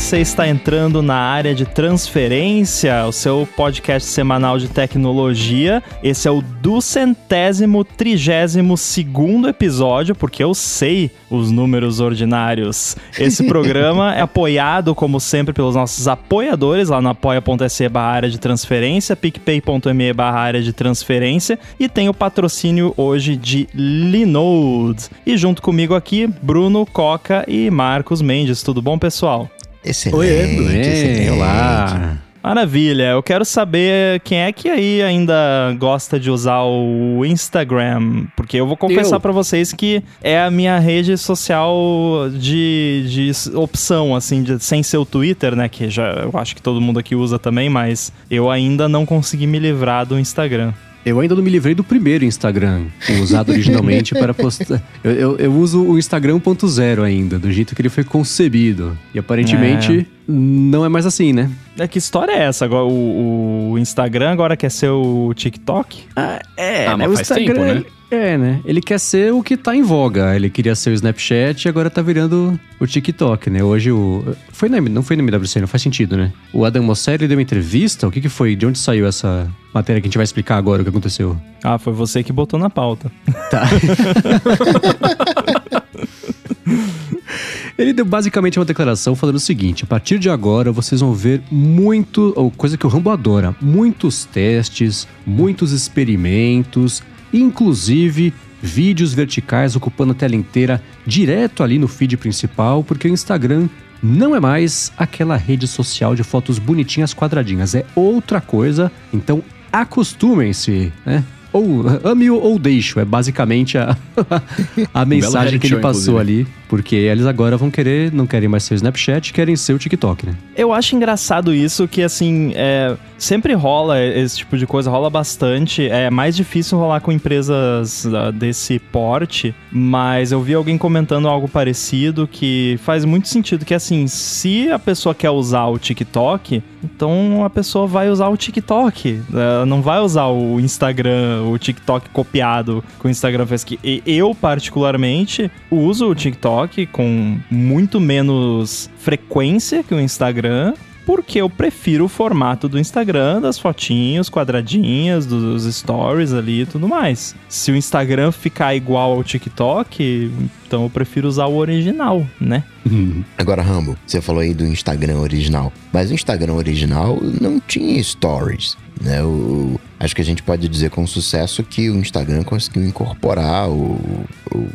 você está entrando na área de transferência, o seu podcast semanal de tecnologia. Esse é o duzentésimo, trigésimo segundo episódio, porque eu sei os números ordinários. Esse programa é apoiado, como sempre, pelos nossos apoiadores lá no apoia.se barra área de transferência, picpay.me barra área de transferência e tem o patrocínio hoje de Linode. E junto comigo aqui, Bruno Coca e Marcos Mendes. Tudo bom, pessoal? Excelente, Oi, excelente. Olá. Maravilha, eu quero saber quem é que aí ainda gosta de usar o Instagram, porque eu vou confessar para vocês que é a minha rede social de, de opção, assim, de, sem ser o Twitter, né, que já eu acho que todo mundo aqui usa também, mas eu ainda não consegui me livrar do Instagram. Eu ainda não me livrei do primeiro Instagram, usado originalmente para postar. Eu, eu, eu, uso o Instagram 1.0 ainda, do jeito que ele foi concebido. E aparentemente é. não é mais assim, né? É, que história é essa? Agora, o, o Instagram agora quer ser o TikTok? Ah, é, ah, né? o Instagram. Tempo, né? É, né? Ele quer ser o que tá em voga. Ele queria ser o Snapchat e agora tá virando o TikTok, né? Hoje o. Foi na, não foi no MWC, não faz sentido, né? O Adam Mosseri deu uma entrevista. O que, que foi? De onde saiu essa matéria que a gente vai explicar agora o que aconteceu? Ah, foi você que botou na pauta. Tá. Ele deu basicamente uma declaração falando o seguinte: a partir de agora vocês vão ver muito, ou coisa que o Rambo adora, muitos testes, muitos experimentos, inclusive vídeos verticais ocupando a tela inteira direto ali no feed principal, porque o Instagram não é mais aquela rede social de fotos bonitinhas quadradinhas, é outra coisa. Então acostumem-se, né? Ou ame ou deixo, é basicamente a, a mensagem que ele passou inclusive. ali. Porque eles agora vão querer, não querem mais ser o Snapchat, querem ser o TikTok, né? Eu acho engraçado isso, que assim, é, sempre rola esse tipo de coisa, rola bastante. É mais difícil rolar com empresas uh, desse porte, mas eu vi alguém comentando algo parecido que faz muito sentido, que assim, se a pessoa quer usar o TikTok, então a pessoa vai usar o TikTok, uh, não vai usar o Instagram, o TikTok copiado que o Instagram fez. Que eu, particularmente, uso o TikTok TikTok com muito menos frequência que o Instagram, porque eu prefiro o formato do Instagram, das fotinhos quadradinhas, dos stories ali e tudo mais. Se o Instagram ficar igual ao TikTok, então eu prefiro usar o original, né? Agora, Rambo, você falou aí do Instagram original, mas o Instagram original não tinha stories. Né? O, acho que a gente pode dizer com sucesso que o Instagram conseguiu incorporar o, o,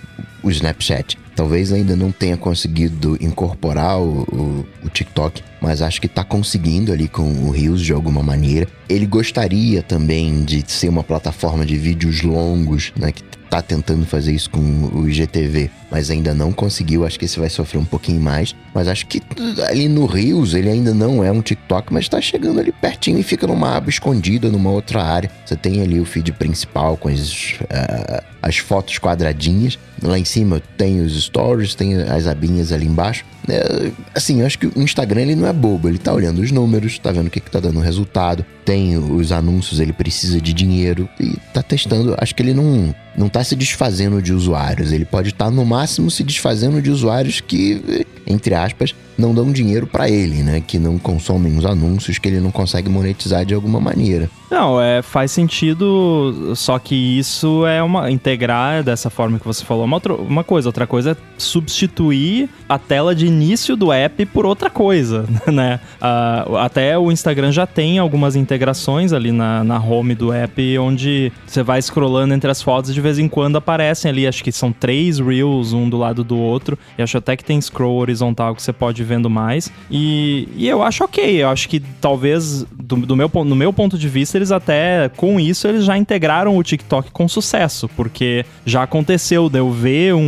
o Snapchat. Talvez ainda não tenha conseguido incorporar o, o, o TikTok, mas acho que está conseguindo ali com o Reels de alguma maneira. Ele gostaria também de ser uma plataforma de vídeos longos, né, que tá tentando fazer isso com o IGTV, mas ainda não conseguiu. Acho que esse vai sofrer um pouquinho mais. Mas acho que ali no Reels ele ainda não é um TikTok, mas tá chegando ali pertinho e fica numa aba escondida, numa outra área. Você tem ali o feed principal com as, uh, as fotos quadradinhas. Lá em cima tem os stories, tem as abinhas ali embaixo. É, assim, acho que o Instagram ele não é bobo, ele tá olhando os números, tá vendo o que, que tá dando resultado, tem os anúncios, ele precisa de dinheiro e tá testando. Acho que ele não, não tá se desfazendo de usuários, ele pode estar tá, no máximo se desfazendo de usuários que, entre aspas, não dão dinheiro para ele, né? Que não consomem os anúncios, que ele não consegue monetizar de alguma maneira. Não, é, faz sentido, só que isso é uma. integrar dessa forma que você falou uma, outra, uma coisa. Outra coisa é substituir a tela de início do app por outra coisa, né? Uh, até o Instagram já tem algumas integrações ali na, na home do app, onde você vai scrollando entre as fotos de vez em quando aparecem ali, acho que são três Reels, um do lado do outro. E acho até que tem scroll horizontal que você pode ir vendo mais. E, e eu acho ok, eu acho que talvez, do, do meu, no meu ponto de vista, eles até, com isso, eles já integraram o TikTok com sucesso, porque já aconteceu de eu ver um,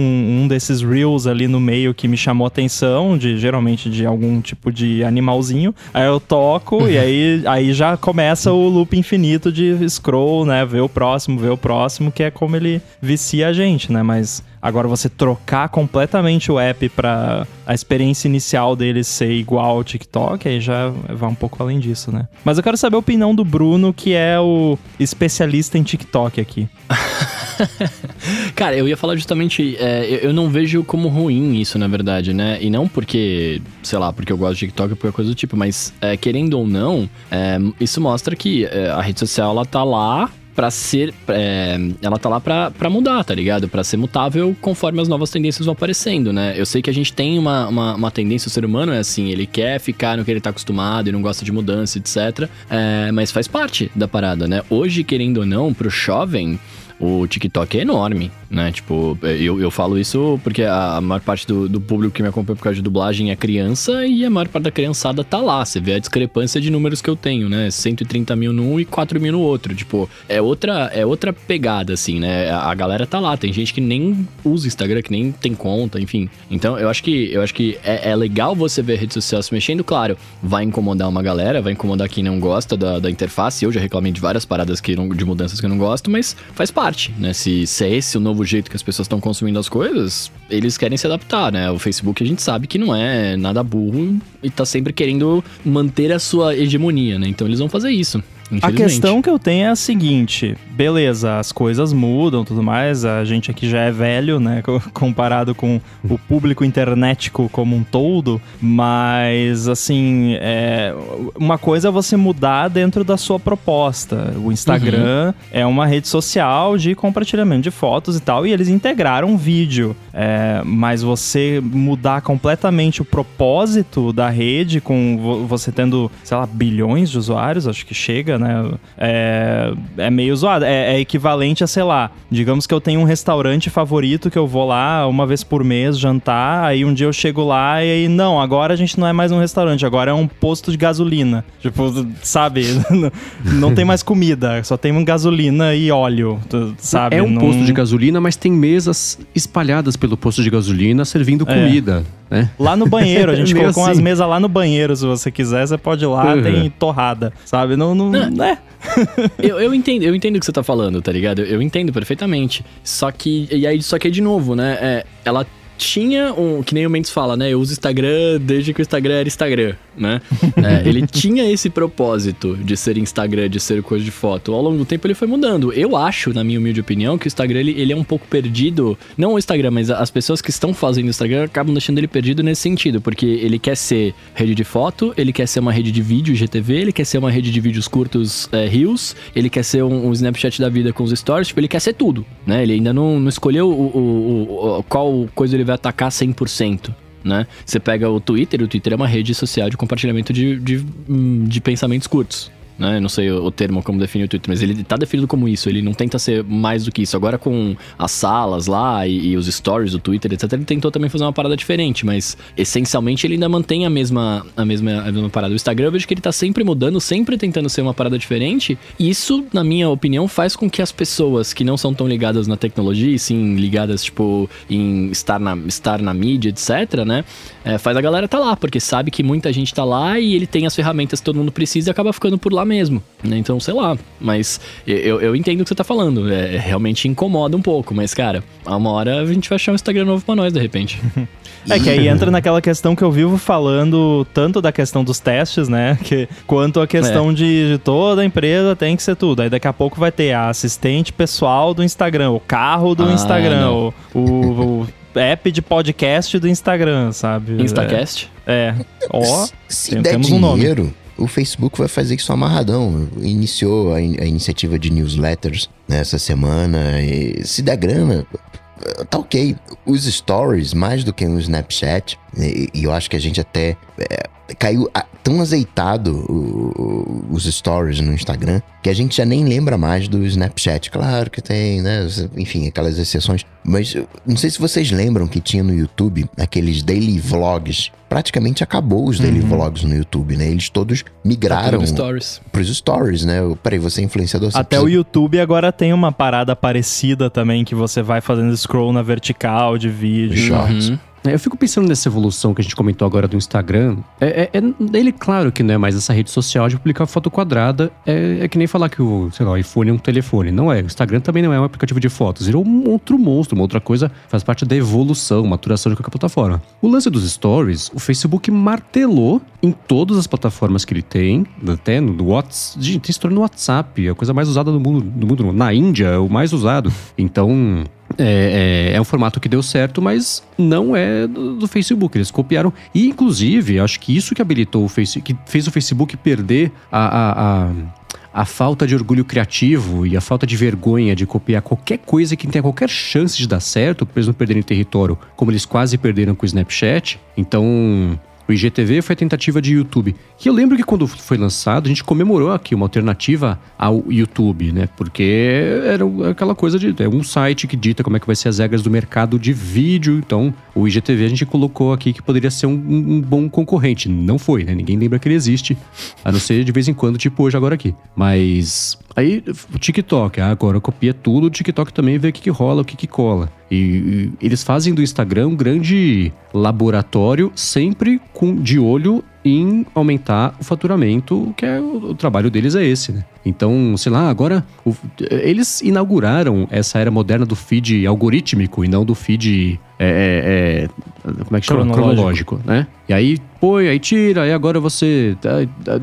um desses Reels ali no meio que me chamou atenção, de geralmente de algum tipo de animalzinho, aí eu toco e aí, aí já começa o loop infinito de scroll, né, ver o próximo, ver o próximo, que é como ele vicia a gente, né, mas Agora você trocar completamente o app para a experiência inicial dele ser igual ao TikTok, aí já vai um pouco além disso, né? Mas eu quero saber a opinião do Bruno, que é o especialista em TikTok aqui. Cara, eu ia falar justamente, é, eu, eu não vejo como ruim isso, na verdade, né? E não porque, sei lá, porque eu gosto de TikTok ou qualquer coisa do tipo, mas é, querendo ou não, é, isso mostra que é, a rede social, ela tá lá para ser. É, ela tá lá pra mudar, tá ligado? Pra ser mutável conforme as novas tendências vão aparecendo, né? Eu sei que a gente tem uma, uma, uma tendência, o ser humano é assim, ele quer ficar no que ele tá acostumado e não gosta de mudança, etc. É, mas faz parte da parada, né? Hoje, querendo ou não, pro jovem o TikTok é enorme, né? Tipo, eu, eu falo isso porque a, maior parte do, do público que me acompanha por causa de dublagem é criança e a maior parte da criançada tá lá. Você vê a discrepância de números que eu tenho, né? 130 mil num e 4 mil no outro. Tipo, é outra, é outra pegada, assim, né? A, a galera tá lá. Tem gente que nem usa Instagram, que nem tem conta, enfim. Então, eu acho que, eu acho que é, é legal você ver a rede social se mexendo. Claro, vai incomodar uma galera, vai incomodar quem não gosta da, da interface. Eu já reclamei de várias paradas que não, de mudanças que eu não gosto, mas faz parte parte, né? Se, se é esse o novo jeito que as pessoas estão consumindo as coisas, eles querem se adaptar, né? O Facebook a gente sabe que não é nada burro e tá sempre querendo manter a sua hegemonia, né? Então eles vão fazer isso. A questão que eu tenho é a seguinte: beleza, as coisas mudam tudo mais, a gente aqui já é velho, né? Comparado com o público internetico como um todo, mas assim, é, uma coisa é você mudar dentro da sua proposta. O Instagram uhum. é uma rede social de compartilhamento de fotos e tal, e eles integraram vídeo. É, mas você mudar completamente o propósito da rede, com você tendo, sei lá, bilhões de usuários, acho que chega né? É, é meio zoado. É, é, equivalente a, sei lá, digamos que eu tenho um restaurante favorito que eu vou lá uma vez por mês jantar, aí um dia eu chego lá e aí, não, agora a gente não é mais um restaurante, agora é um posto de gasolina. Tipo, sabe? não tem mais comida, só tem gasolina e óleo, sabe? É um não... posto de gasolina, mas tem mesas espalhadas pelo posto de gasolina servindo é. comida. É. Lá no banheiro, a gente colocou assim. umas mesas lá no banheiro, se você quiser, você pode ir lá, uhum. tem torrada, sabe? Não, não, não. Né? eu, eu entendo, eu entendo o que você tá falando, tá ligado? Eu, eu entendo perfeitamente. Só que, e aí, só que de novo, né? É, ela tinha um. Que nem o Mendes fala, né? Eu uso Instagram desde que o Instagram era Instagram, né? é, ele tinha esse propósito de ser Instagram, de ser coisa de foto. Ao longo do tempo ele foi mudando. Eu acho, na minha humilde opinião, que o Instagram ele, ele é um pouco perdido. Não o Instagram, mas as pessoas que estão fazendo Instagram acabam deixando ele perdido nesse sentido, porque ele quer ser rede de foto, ele quer ser uma rede de vídeo GTV, ele quer ser uma rede de vídeos curtos é, Reels, ele quer ser um, um, Snapchat da vida com os stories, tipo, ele quer ser tudo, né? Ele ainda não, não escolheu o, o, o, qual coisa ele vai atacar 100%. Né? Você pega o Twitter, o Twitter é uma rede social de compartilhamento de, de, hum, de pensamentos curtos né? Não sei o termo como define o Twitter, mas ele tá definido como isso. Ele não tenta ser mais do que isso. Agora com as salas lá e, e, os stories do Twitter, etc, ele tentou também fazer uma parada diferente, mas essencialmente ele ainda mantém a mesma, a mesma, a mesma parada. O Instagram eu vejo que ele tá sempre mudando, sempre tentando ser uma parada diferente. E isso, na minha opinião, faz com que as pessoas que não são tão ligadas na tecnologia, e sim ligadas, tipo, em estar na, estar na mídia, etc, né? É, faz a galera tá lá, porque sabe que muita gente tá lá e ele tem as ferramentas que todo mundo precisa e acaba ficando por lá mesmo. Né? Então, sei lá. Mas eu, eu entendo o que você tá falando. É, realmente incomoda um pouco, mas, cara, a uma hora a gente vai achar um Instagram novo pra nós, de repente. É que aí entra naquela questão que eu vivo falando tanto da questão dos testes, né? Que, quanto a questão é. de, de, toda empresa tem que ser tudo. Aí daqui a pouco vai ter a assistente pessoal do Instagram, o carro do ah, Instagram, o, o, o, app de podcast do Instagram, sabe? Instacast? É. Ó, se tem, der temos dinheiro, um nome o Facebook vai fazer isso amarradão. Iniciou a, in a iniciativa de newsletters nessa semana. E se der grana, tá ok. Os stories, mais do que o Snapchat, e, e eu acho que a gente até é, caiu a, tão azeitado o, o, os stories no Instagram que a gente já nem lembra mais do Snapchat. Claro que tem, né? Enfim, aquelas exceções. Mas não sei se vocês lembram que tinha no YouTube aqueles daily vlogs. Praticamente acabou os daily uhum. vlogs no YouTube, né? Eles todos migraram tá stories. pros stories, né? Peraí, você é influenciador? Você Até precisa... o YouTube agora tem uma parada parecida também, que você vai fazendo scroll na vertical de vídeo. Shorts. Uhum. Eu fico pensando nessa evolução que a gente comentou agora do Instagram. É, é, é ele, claro que não é mais essa rede social de publicar foto quadrada. É, é que nem falar que o, sei lá, o iPhone é um telefone. Não é. O Instagram também não é um aplicativo de fotos. Virou um outro monstro, uma outra coisa. Faz parte da evolução, maturação de qualquer plataforma. O lance dos stories, o Facebook martelou em todas as plataformas que ele tem, até no WhatsApp. Gente, tem story no WhatsApp, é a coisa mais usada do mundo, do mundo. Na Índia, é o mais usado. Então, é, é, é, um formato que deu certo, mas não é do, do, Facebook. Eles copiaram. E, inclusive, acho que isso que habilitou o Facebook, que fez o Facebook perder a, a, a, a, falta de orgulho criativo e a falta de vergonha de copiar qualquer coisa que tenha qualquer chance de dar certo, para eles não perderem território, como eles quase perderam com o Snapchat. Então, o IGTV foi a tentativa de YouTube. Que eu lembro que quando foi lançado, a gente comemorou aqui uma alternativa ao YouTube, né? Porque era aquela coisa de. É um site que dita como é que vai ser as regras do mercado de vídeo. Então, o IGTV a gente colocou aqui que poderia ser um, um bom concorrente. Não foi, né? Ninguém lembra que ele existe. A não ser de vez em quando, tipo hoje agora aqui. Mas Aí o TikTok, ah, agora copia tudo, o TikTok também vê o que, que rola, o que, que cola. E, e, eles fazem do Instagram um grande laboratório, sempre com de olho em aumentar o faturamento, que é o, o trabalho deles é esse, né? Então, sei lá, agora o, eles inauguraram essa era moderna do feed algorítmico e não do feed é, é, é, como é que chama? Cronológico. cronológico, né? E aí põe, aí tira, aí agora você tá, tá,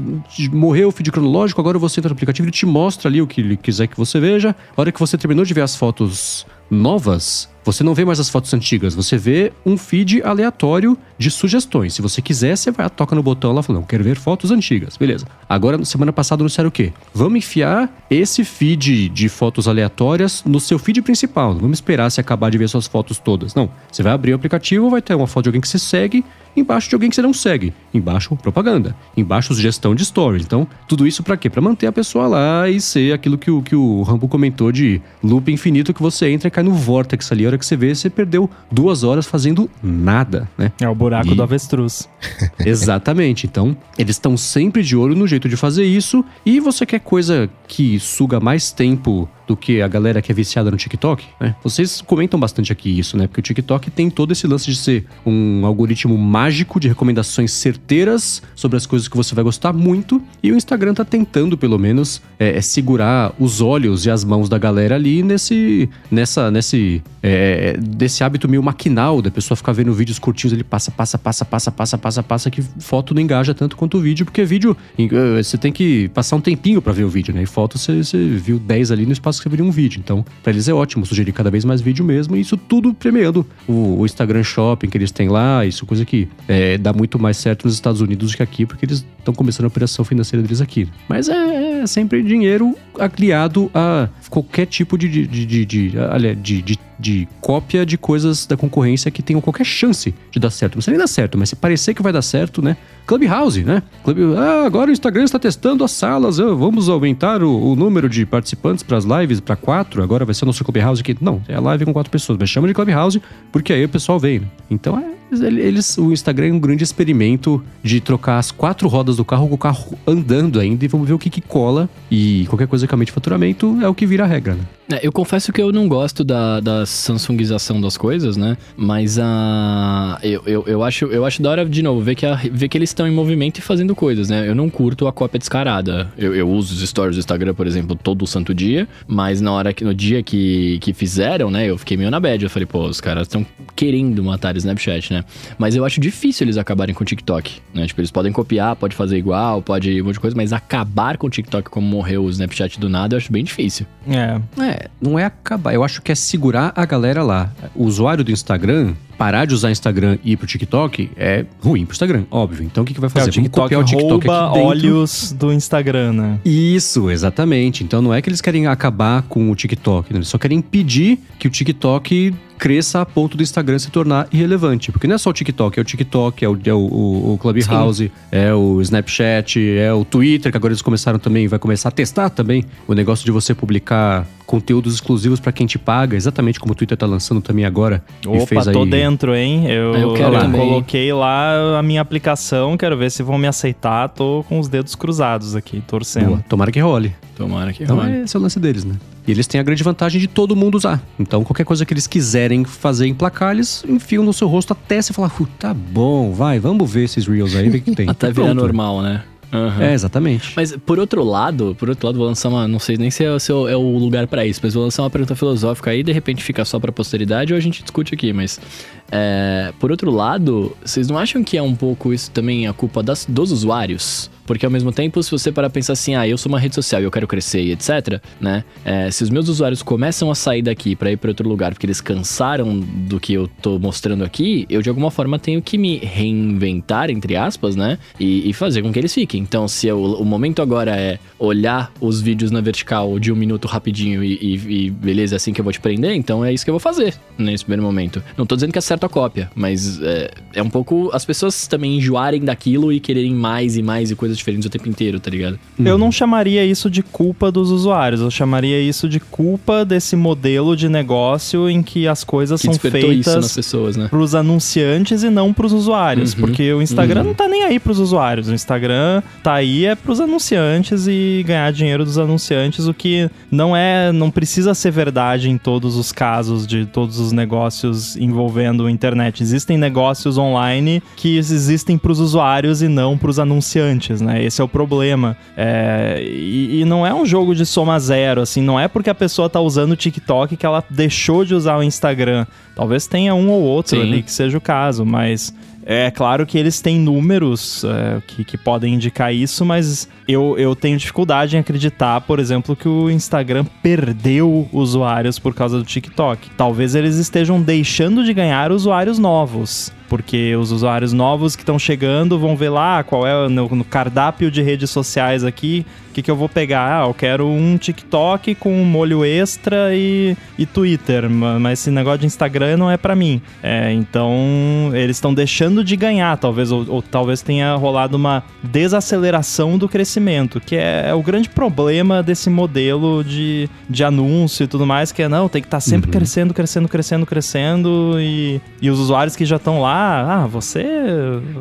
morreu o feed cronológico, agora você entra no aplicativo, ele te mostra ali o que ele quiser que você veja. A hora que você terminou de ver as fotos novas, você não vê mais as fotos antigas, você vê um feed aleatório de sugestões. Se você quiser, você vai, toca no botão lá falando, quero ver fotos antigas. Beleza. Agora, semana passada, anunciaram o quê? Vamos enfiar esse feed de fotos aleatórias no seu feed principal. Não vamos esperar se acabar de ver suas fotos todas. Não. Você vai abrir o aplicativo, vai ter uma foto de alguém que você segue embaixo de alguém que você não segue, embaixo propaganda, embaixo sugestão de stories. Então, tudo isso para quê? Para manter a pessoa lá e ser aquilo que o, que o Rambo comentou de loop infinito que você entra e cai no vortex ali. Hora que você vê, você perdeu duas horas fazendo nada, né? É o buraco e... do avestruz. Exatamente. Então, eles estão sempre de olho no jeito de fazer isso e você quer coisa que suga mais tempo do que a galera que é viciada no TikTok, né? Vocês comentam bastante aqui isso, né? Porque o TikTok tem todo esse lance de ser um algoritmo mágico de recomendações certeiras sobre as coisas que você vai gostar muito. E o Instagram tá tentando, pelo menos, é, é segurar os olhos e as mãos da galera ali nesse, nessa, nesse, é, desse hábito meio maquinal da pessoa ficar vendo vídeos curtinhos, ele passa, passa, passa, passa, passa, passa, passa, que foto não engaja tanto quanto o vídeo, porque vídeo eh, você tem que passar um tempinho para ver o vídeo, né? E foto você, você viu 10 ali no espaço você viria um vídeo. Então, para eles é ótimo sugerir cada vez mais vídeo mesmo, e isso tudo premiando o, o Instagram Shopping que eles têm lá, isso coisa que é, dá muito mais certo nos Estados Unidos do que aqui, porque eles estão começando a operação financeira deles aqui. Mas é, é sempre dinheiro aliado a qualquer tipo de, de, de, de, de, de, de cópia de coisas da concorrência que tenham qualquer chance de dar certo. Não sei nem dar certo, mas se parecer que vai dar certo, né? Clubhouse, né? Club... Ah, agora o Instagram está testando as salas, ah, vamos aumentar o, o, número de participantes para as lives para quatro, agora vai ser o nosso Clubhouse aqui. Não, é live com quatro pessoas, mas chama de Clubhouse porque aí o pessoal vem. Né? Então é eles, o Instagram é um grande experimento de trocar as quatro rodas do carro com o carro andando ainda e vamos ver o que, que cola. E qualquer coisa que aumente faturamento é o que vira a regra, né? É, eu confesso que eu não gosto da, da Samsungização das coisas, né? Mas a. Uh, eu, eu, eu, acho, eu acho da hora, de novo, ver que, a, ver que eles estão em movimento e fazendo coisas, né? Eu não curto a cópia descarada. Eu, eu uso os stories do Instagram, por exemplo, todo santo dia, mas na hora que, no dia que, que fizeram, né, eu fiquei meio na bad. Eu falei, pô, os caras estão querendo matar Snapchat, né? Mas eu acho difícil eles acabarem com o TikTok, né? Tipo, eles podem copiar, pode fazer igual, pode um monte de coisa, mas acabar com o TikTok como morreu o Snapchat do nada, eu acho bem difícil. É. É, não é acabar. Eu acho que é segurar a galera lá. O usuário do Instagram, parar de usar Instagram e ir pro TikTok é ruim pro Instagram, óbvio. Então o que, que vai fazer? É, o TikTok Vamos copiar o TikTok rouba olhos do Instagram, né? Isso, exatamente. Então não é que eles querem acabar com o TikTok, né? eles só querem impedir que o TikTok cresça a ponto do Instagram se tornar irrelevante. Porque não é só o TikTok, é o TikTok, é o, é o, o Clubhouse, Sim. é o Snapchat, é o Twitter, que agora eles começaram também, vai começar a testar também o negócio de você publicar conteúdos exclusivos pra quem te paga, exatamente como o Twitter tá lançando também agora. e Opa, fez tô aí... dentro, hein? Eu, Eu quero eu coloquei lá a minha aplicação, quero ver se vão me aceitar. Tô com os dedos cruzados aqui, torcendo. Boa, Tomara que role. Tomara que Então role. esse é o lance deles, né? E eles têm a grande vantagem de todo mundo usar. Então qualquer coisa que eles quiserem fazer em placar, eles enfiam no seu rosto até você falar, "Uh, tá bom, vai, vamos ver esses Reels aí, ver o que tem. Até E virar normal, né? Aham. É, exatamente. Mas por outro lado, por outro lado, vou lançar uma. Não sei nem se é, se é o lugar pra isso, mas vou lançar uma pergunta filosófica aí, de repente fica só pra posteridade ou a gente discute aqui, mas. é, por outro lado, vocês não acham que é um pouco isso também a culpa das, dos usuários? Porque ao mesmo tempo, se você parar pensar assim, ah, eu sou uma rede social e eu quero crescer e etc, né? É, se os meus usuários começam a sair daqui pra ir pra outro lugar porque eles cansaram do que eu tô mostrando aqui, eu de alguma forma tenho que me reinventar, entre aspas, né? E, e fazer com que eles fiquem. Então, se eu- o momento agora é olhar os vídeos na vertical de um minuto rapidinho e, e- e beleza, é assim que eu vou te prender, então é isso que eu vou fazer nesse primeiro momento. Não tô dizendo que é certo a cópia, mas é, é um pouco as pessoas também enjoarem daquilo e quererem mais e mais e coisas diferentes o tempo inteiro, tá ligado? Eu não chamaria isso de culpa dos usuários, eu chamaria isso de culpa desse modelo de negócio em que as coisas Que são despertou isso nas feitas pessoas, né? pros anunciantes e não pros usuários, Uhum, porque o Instagram uhum. não tá nem aí pros usuários, o Instagram tá aí é pros anunciantes e ganhar dinheiro dos anunciantes, o que não é, não precisa ser verdade em todos os casos de todos os negócios envolvendo a internet. Existem negócios online que existem pros usuários e não pros anunciantes, né? Esse é o problema. É, e, e não é um jogo de soma zero, assim, não é porque a pessoa tá usando o TikTok que ela deixou de usar o Instagram. Talvez tenha um ou outro Sim. ali que seja o caso, mas é claro que eles têm números é, que, que podem indicar isso, mas eu, eu tenho dificuldade em acreditar, por exemplo, que o Instagram perdeu usuários por causa do TikTok. Talvez eles estejam deixando de ganhar usuários novos. Porque os usuários novos que estão chegando vão ver lá qual é o- no, no cardápio de redes sociais aqui, o que, que eu vou pegar. Ah, eu quero um TikTok com um molho extra e, e Twitter, ma- mas esse negócio de Instagram não é pra mim. É, então, eles estão deixando de ganhar, talvez, ou, ou talvez tenha rolado uma desaceleração do crescimento, que é, é o grande problema desse modelo de, de anúncio e tudo mais, que é não, tem que estar sempre Uhum. crescendo, crescendo, crescendo, crescendo, e, e os usuários que já estão lá, ah, você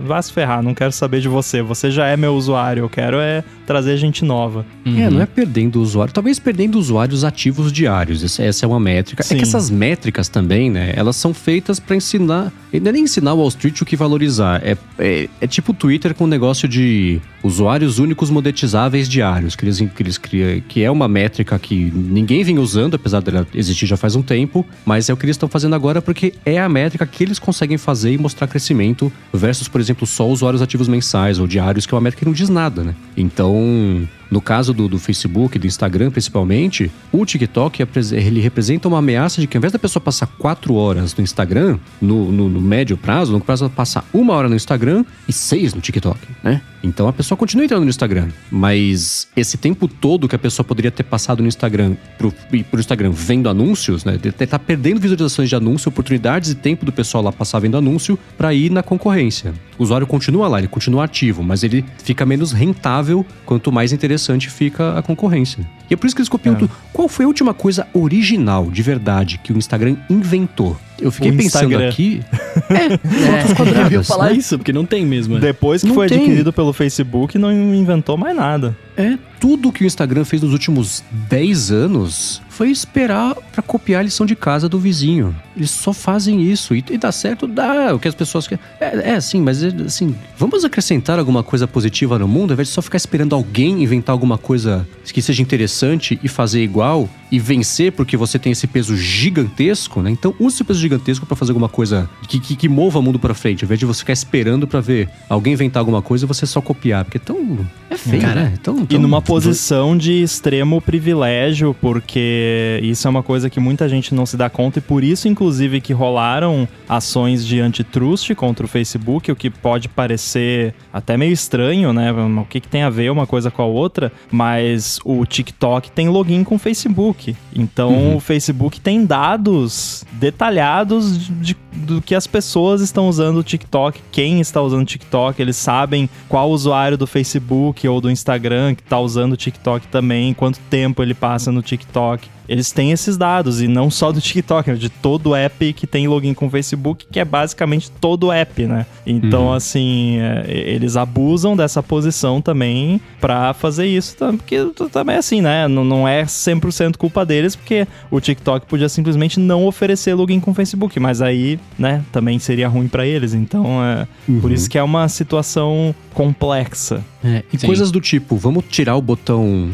vai se ferrar, não quero saber de você, você já é meu usuário, eu quero é trazer gente nova. É, não é perdendo usuário, talvez perdendo usuários ativos diários. Essa, essa é uma métrica. É Sim. que essas métricas também, né? Elas são feitas pra ensinar. Não é nem ensinar o Wall Street o que valorizar. É, é, é tipo o Twitter com o negócio de usuários únicos monetizáveis diários, que eles, que eles criam, que é uma métrica que ninguém vem usando, apesar dela existir já faz um tempo, mas é o que eles estão fazendo agora porque é a métrica que eles conseguem fazer e mostrar crescimento versus, por exemplo, só usuários ativos mensais ou diários, que é uma métrica que não diz nada, né? Então, no caso do, do Facebook, do Instagram principalmente, o TikTok ele representa uma ameaça de que ao invés da pessoa passar quatro horas no Instagram, no, no- no médio prazo, no prazo ela passar uma hora no Instagram e seis no TikTok, né? Então a pessoa continua entrando no Instagram, mas esse tempo todo que a pessoa poderia ter passado no Instagram pro, pro Instagram vendo anúncios, né? Tá perdendo visualizações de anúncio, oportunidades e tempo do pessoal lá passar vendo anúncio pra ir na concorrência. O usuário continua lá, ele continua ativo, mas ele fica menos rentável quanto mais interessante fica a concorrência. E é por isso que eles copiam É. tudo. Qual foi a última coisa original, de verdade, que o Instagram inventou? Eu fiquei O pensando Instagram. aqui. É, fotos Eu quadradas. ia falar né? isso, porque não tem mesmo. é. Depois que Não foi tem. adquirido pelo Facebook, não inventou mais nada. É, tudo que o Instagram fez nos últimos 10 anos foi esperar pra copiar a lição de casa do vizinho. Eles só fazem isso. E, e dá certo? Dá. O que as pessoas querem. É, é assim, mas é, assim, vamos acrescentar alguma coisa positiva no mundo, ao invés de só ficar esperando alguém inventar alguma coisa que seja interessante e fazer igual e vencer porque você tem esse peso gigantesco, né? Então use esse peso gigantesco pra fazer alguma coisa que, que, que mova o mundo pra frente, ao invés de você ficar esperando pra ver alguém inventar alguma coisa e você só copiar. Porque é tão. É feio, Cara, né? Tão, E tão- numa posição de extremo privilégio, porque isso é uma coisa que muita gente não se dá conta, e por isso, inclusive, que rolaram ações de antitrust contra o Facebook, o que pode parecer até meio estranho, né? O que, que tem a ver uma coisa com a outra, mas o TikTok tem login com o Facebook. Então o Facebook tem dados detalhados de, de- do que as pessoas estão usando o TikTok, quem está usando o TikTok, eles sabem qual usuário do Facebook ou do Instagram que está usando o TikTok também, quanto tempo ele passa no TikTok. Eles têm esses dados, e não só do TikTok, mas de todo app que tem login com o Facebook, que é basicamente todo app, né? Então, assim, é, eles abusam dessa posição também pra fazer isso, porque também é assim, né? Não, não é 100% culpa deles, porque o TikTok podia simplesmente não oferecer login com o Facebook, mas aí, né, também seria ruim pra eles. Então, é por isso que é uma situação complexa. É, e Sim. coisas do tipo, vamos tirar o botão.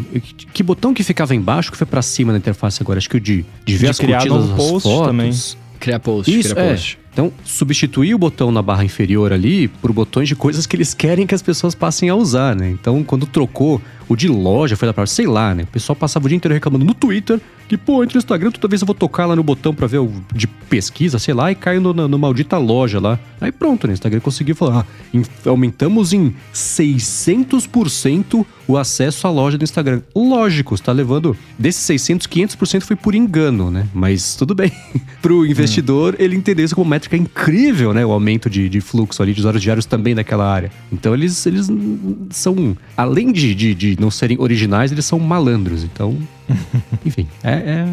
Que, botão que ficava embaixo que foi pra cima na interface agora? Acho que o de, de ver De as criar curtidas das post fotos. também. Criar post, Isso, criar é. post. Então, substituir o botão na barra inferior ali por botões de coisas que eles querem que as pessoas passem a usar, né? Então, quando trocou o de loja, foi lá pra sei lá, né? O pessoal passava o dia inteiro reclamando no Twitter que, pô, entra no Instagram, toda vez eu vou tocar lá no botão pra ver o de pesquisa, sei lá, e caio no, na, no maldita loja lá. Aí pronto, né? O Instagram conseguiu falar, ah, em- aumentamos em 600% o acesso à loja do Instagram. Lógico, está levando desses 600, 500% foi por engano, né? Mas tudo bem. Pro investidor, ele entendeu isso como métrica incrível, né? O aumento de, de fluxo ali de usuários diários também naquela área. Então eles, eles hum, são, além de, de, de não serem originais, eles são malandros. Então, enfim, é, é-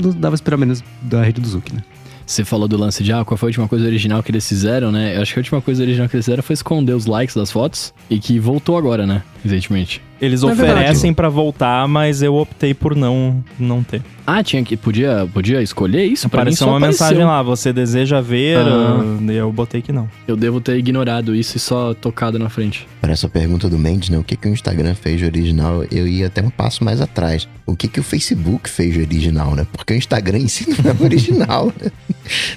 não dava esperar menos da rede do Zuc, né? Você falou do lance de, ah, qual foi a última coisa original que eles fizeram, né? Eu acho que a última coisa original que eles fizeram foi esconder os likes das fotos e que voltou agora, né? Recentemente. Eles oferecem pra voltar, mas eu optei por não, não ter. Ah, tinha que. Podia, podia escolher isso? Pra mim só uma apareceu. mensagem lá, você deseja ver? Ah. uh, Eu botei que não. Eu devo ter ignorado isso e só tocado na frente. Para essa pergunta do Mendes, né? O que, que o Instagram fez de original? Eu ia até um passo mais atrás. O que, que o Facebook fez de original, né? Porque o Instagram em si não é original, né?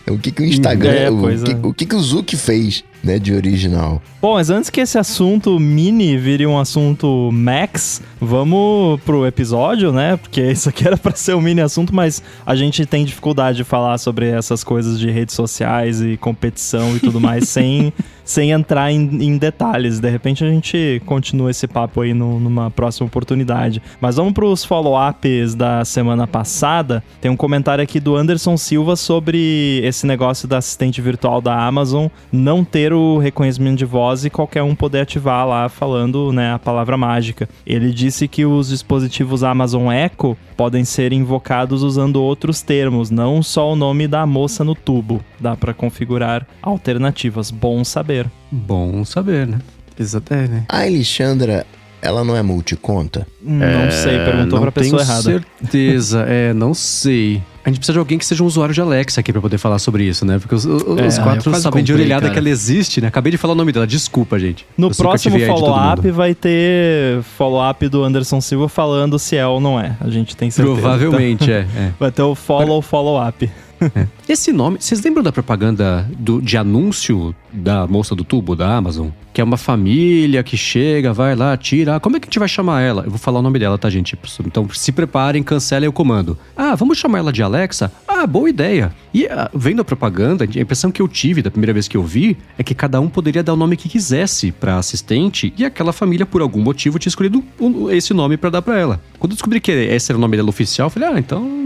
O que, que o Instagram. É, o, que, é. o que, que o Zuck fez, né, de original? Bom, mas antes que esse assunto mini vire um assunto max, vamos pro episódio, né? Porque isso aqui era pra ser um mini assunto, mas a gente tem dificuldade de falar sobre essas coisas de redes sociais e competição e tudo mais sem, sem entrar em, em detalhes. De repente a gente continua esse papo aí no- numa próxima oportunidade. Mas vamos pros follow-ups da semana passada. Tem um comentário aqui do Anderson Silva sobre esse negócio da assistente virtual da Amazon não ter o reconhecimento de voz e qualquer um poder ativar lá falando né, a palavra mágica. Ele disse que os dispositivos Amazon Echo podem ser invocados usando outros termos, não só o nome da moça no tubo. Dá para configurar alternativas. Bom saber. Bom saber, né? Exatamente. né? A Alexandra, ela não é multiconta? Não sei, perguntou É, não pra pessoa tenho errada. certeza, é, não sei. A gente precisa de alguém que seja um usuário de Alexa aqui pra poder falar sobre isso, né? Porque os, os- É, quatro quase sabem de comprei, orelhada cara. que ela existe, né? Acabei de falar o nome dela, desculpa, gente. No Eu próximo de follow-up vai ter follow-up do Anderson Silva falando se é ou não é. A gente tem certeza. Provavelmente, é, é. Então, vai ter o follow follow-up. Esse nome, vocês lembram da propaganda do, de anúncio da moça do tubo da Amazon? Que é uma família que chega, vai lá, tira. Ah, como é que a gente vai chamar ela? Eu vou falar o nome dela, tá, gente? Então se preparem, cancelem o comando. Ah, vamos chamar ela de Alexa? Ah, boa ideia. E ah, vendo a propaganda, a impressão que eu tive da primeira vez que eu vi é que cada um poderia dar o nome que quisesse pra assistente e aquela família, por algum motivo, tinha escolhido esse nome pra dar pra ela. Quando eu descobri que esse era o nome dela oficial, eu falei, ah, então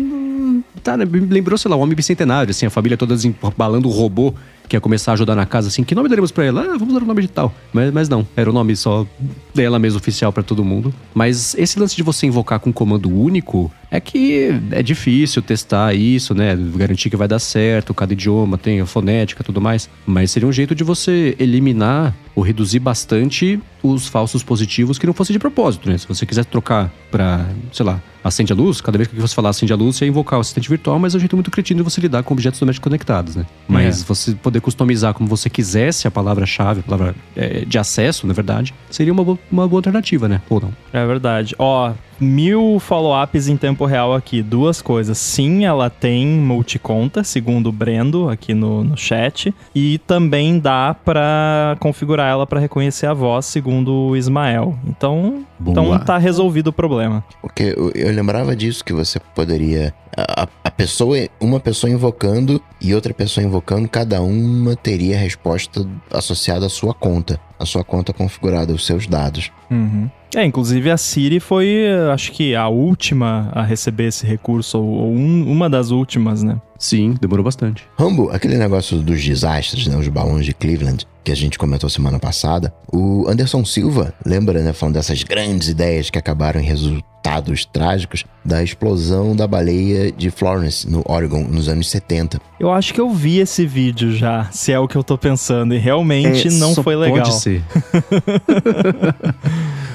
Tá, né? Lembrou, sei lá, o Homem Bicentenário, assim, a família toda desembalando o robô que ia começar a ajudar na casa, assim, que nome daremos pra ela? Ah, vamos dar o nome de tal. Mas, mas não, era o nome só dela mesmo oficial pra todo mundo. Mas esse lance de você invocar com um comando único é que é difícil testar isso, né? Garantir que vai dar certo, cada idioma tem a fonética e tudo mais. Mas seria um jeito de você eliminar ou reduzir bastante os falsos positivos que não fossem de propósito, né? Se você quiser trocar pra, sei lá, acende a luz, cada vez que você falar acende a luz, você ia invocar o assistente virtual, mas é um jeito muito cretino de você lidar com objetos domésticos conectados, né? Mas É. você poder customizar como você quisesse a palavra-chave, a palavra é, de acesso, na verdade, seria uma, bo- uma boa alternativa, né? Ou não. É verdade. Ó, mil follow-ups em tempo real aqui. Duas coisas. Sim, ela tem multiconta, segundo o Brendo aqui no, no chat. E também dá pra configurar ela pra reconhecer a voz, segundo o Ismael. Então, Boa. então tá resolvido o problema. Porque eu, eu lembrava disso, que você poderia. A, a- a pessoa, uma pessoa invocando e outra pessoa invocando, cada uma teria a resposta associada à sua conta. a sua conta configurada, os seus dados. Uhum. É, inclusive a Siri foi, acho que, a última a receber esse recurso, ou, ou um, uma das últimas, né? Sim, demorou bastante. Rambo, aquele negócio dos desastres, né? Os balões de Cleveland, que a gente comentou semana passada. O Anderson Silva, lembra, né? Falando dessas grandes ideias que acabaram em resultados trágicos da explosão da baleia de Florence, no Oregon, nos anos 70. Eu acho que eu vi esse vídeo já, se é o que eu tô pensando, e realmente É, não só foi legal. Pode ser.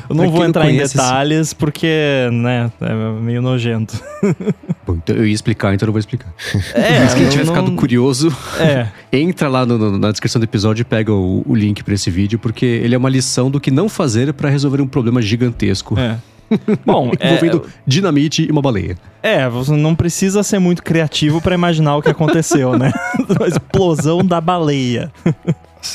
Eu não Pra vou entrar em conhece detalhes porque, né, é meio nojento. Bom, então eu ia explicar, então eu não vou explicar. É, Mas quem tiver não- ficado curioso, É, entra lá no- no- na descrição do episódio e pega o, o link pra esse vídeo, porque ele é uma lição do que não fazer pra resolver um problema gigantesco. é. Bom, é, Envolvendo dinamite e uma baleia. é, você não precisa ser muito criativo pra imaginar o que aconteceu, né? A explosão da baleia.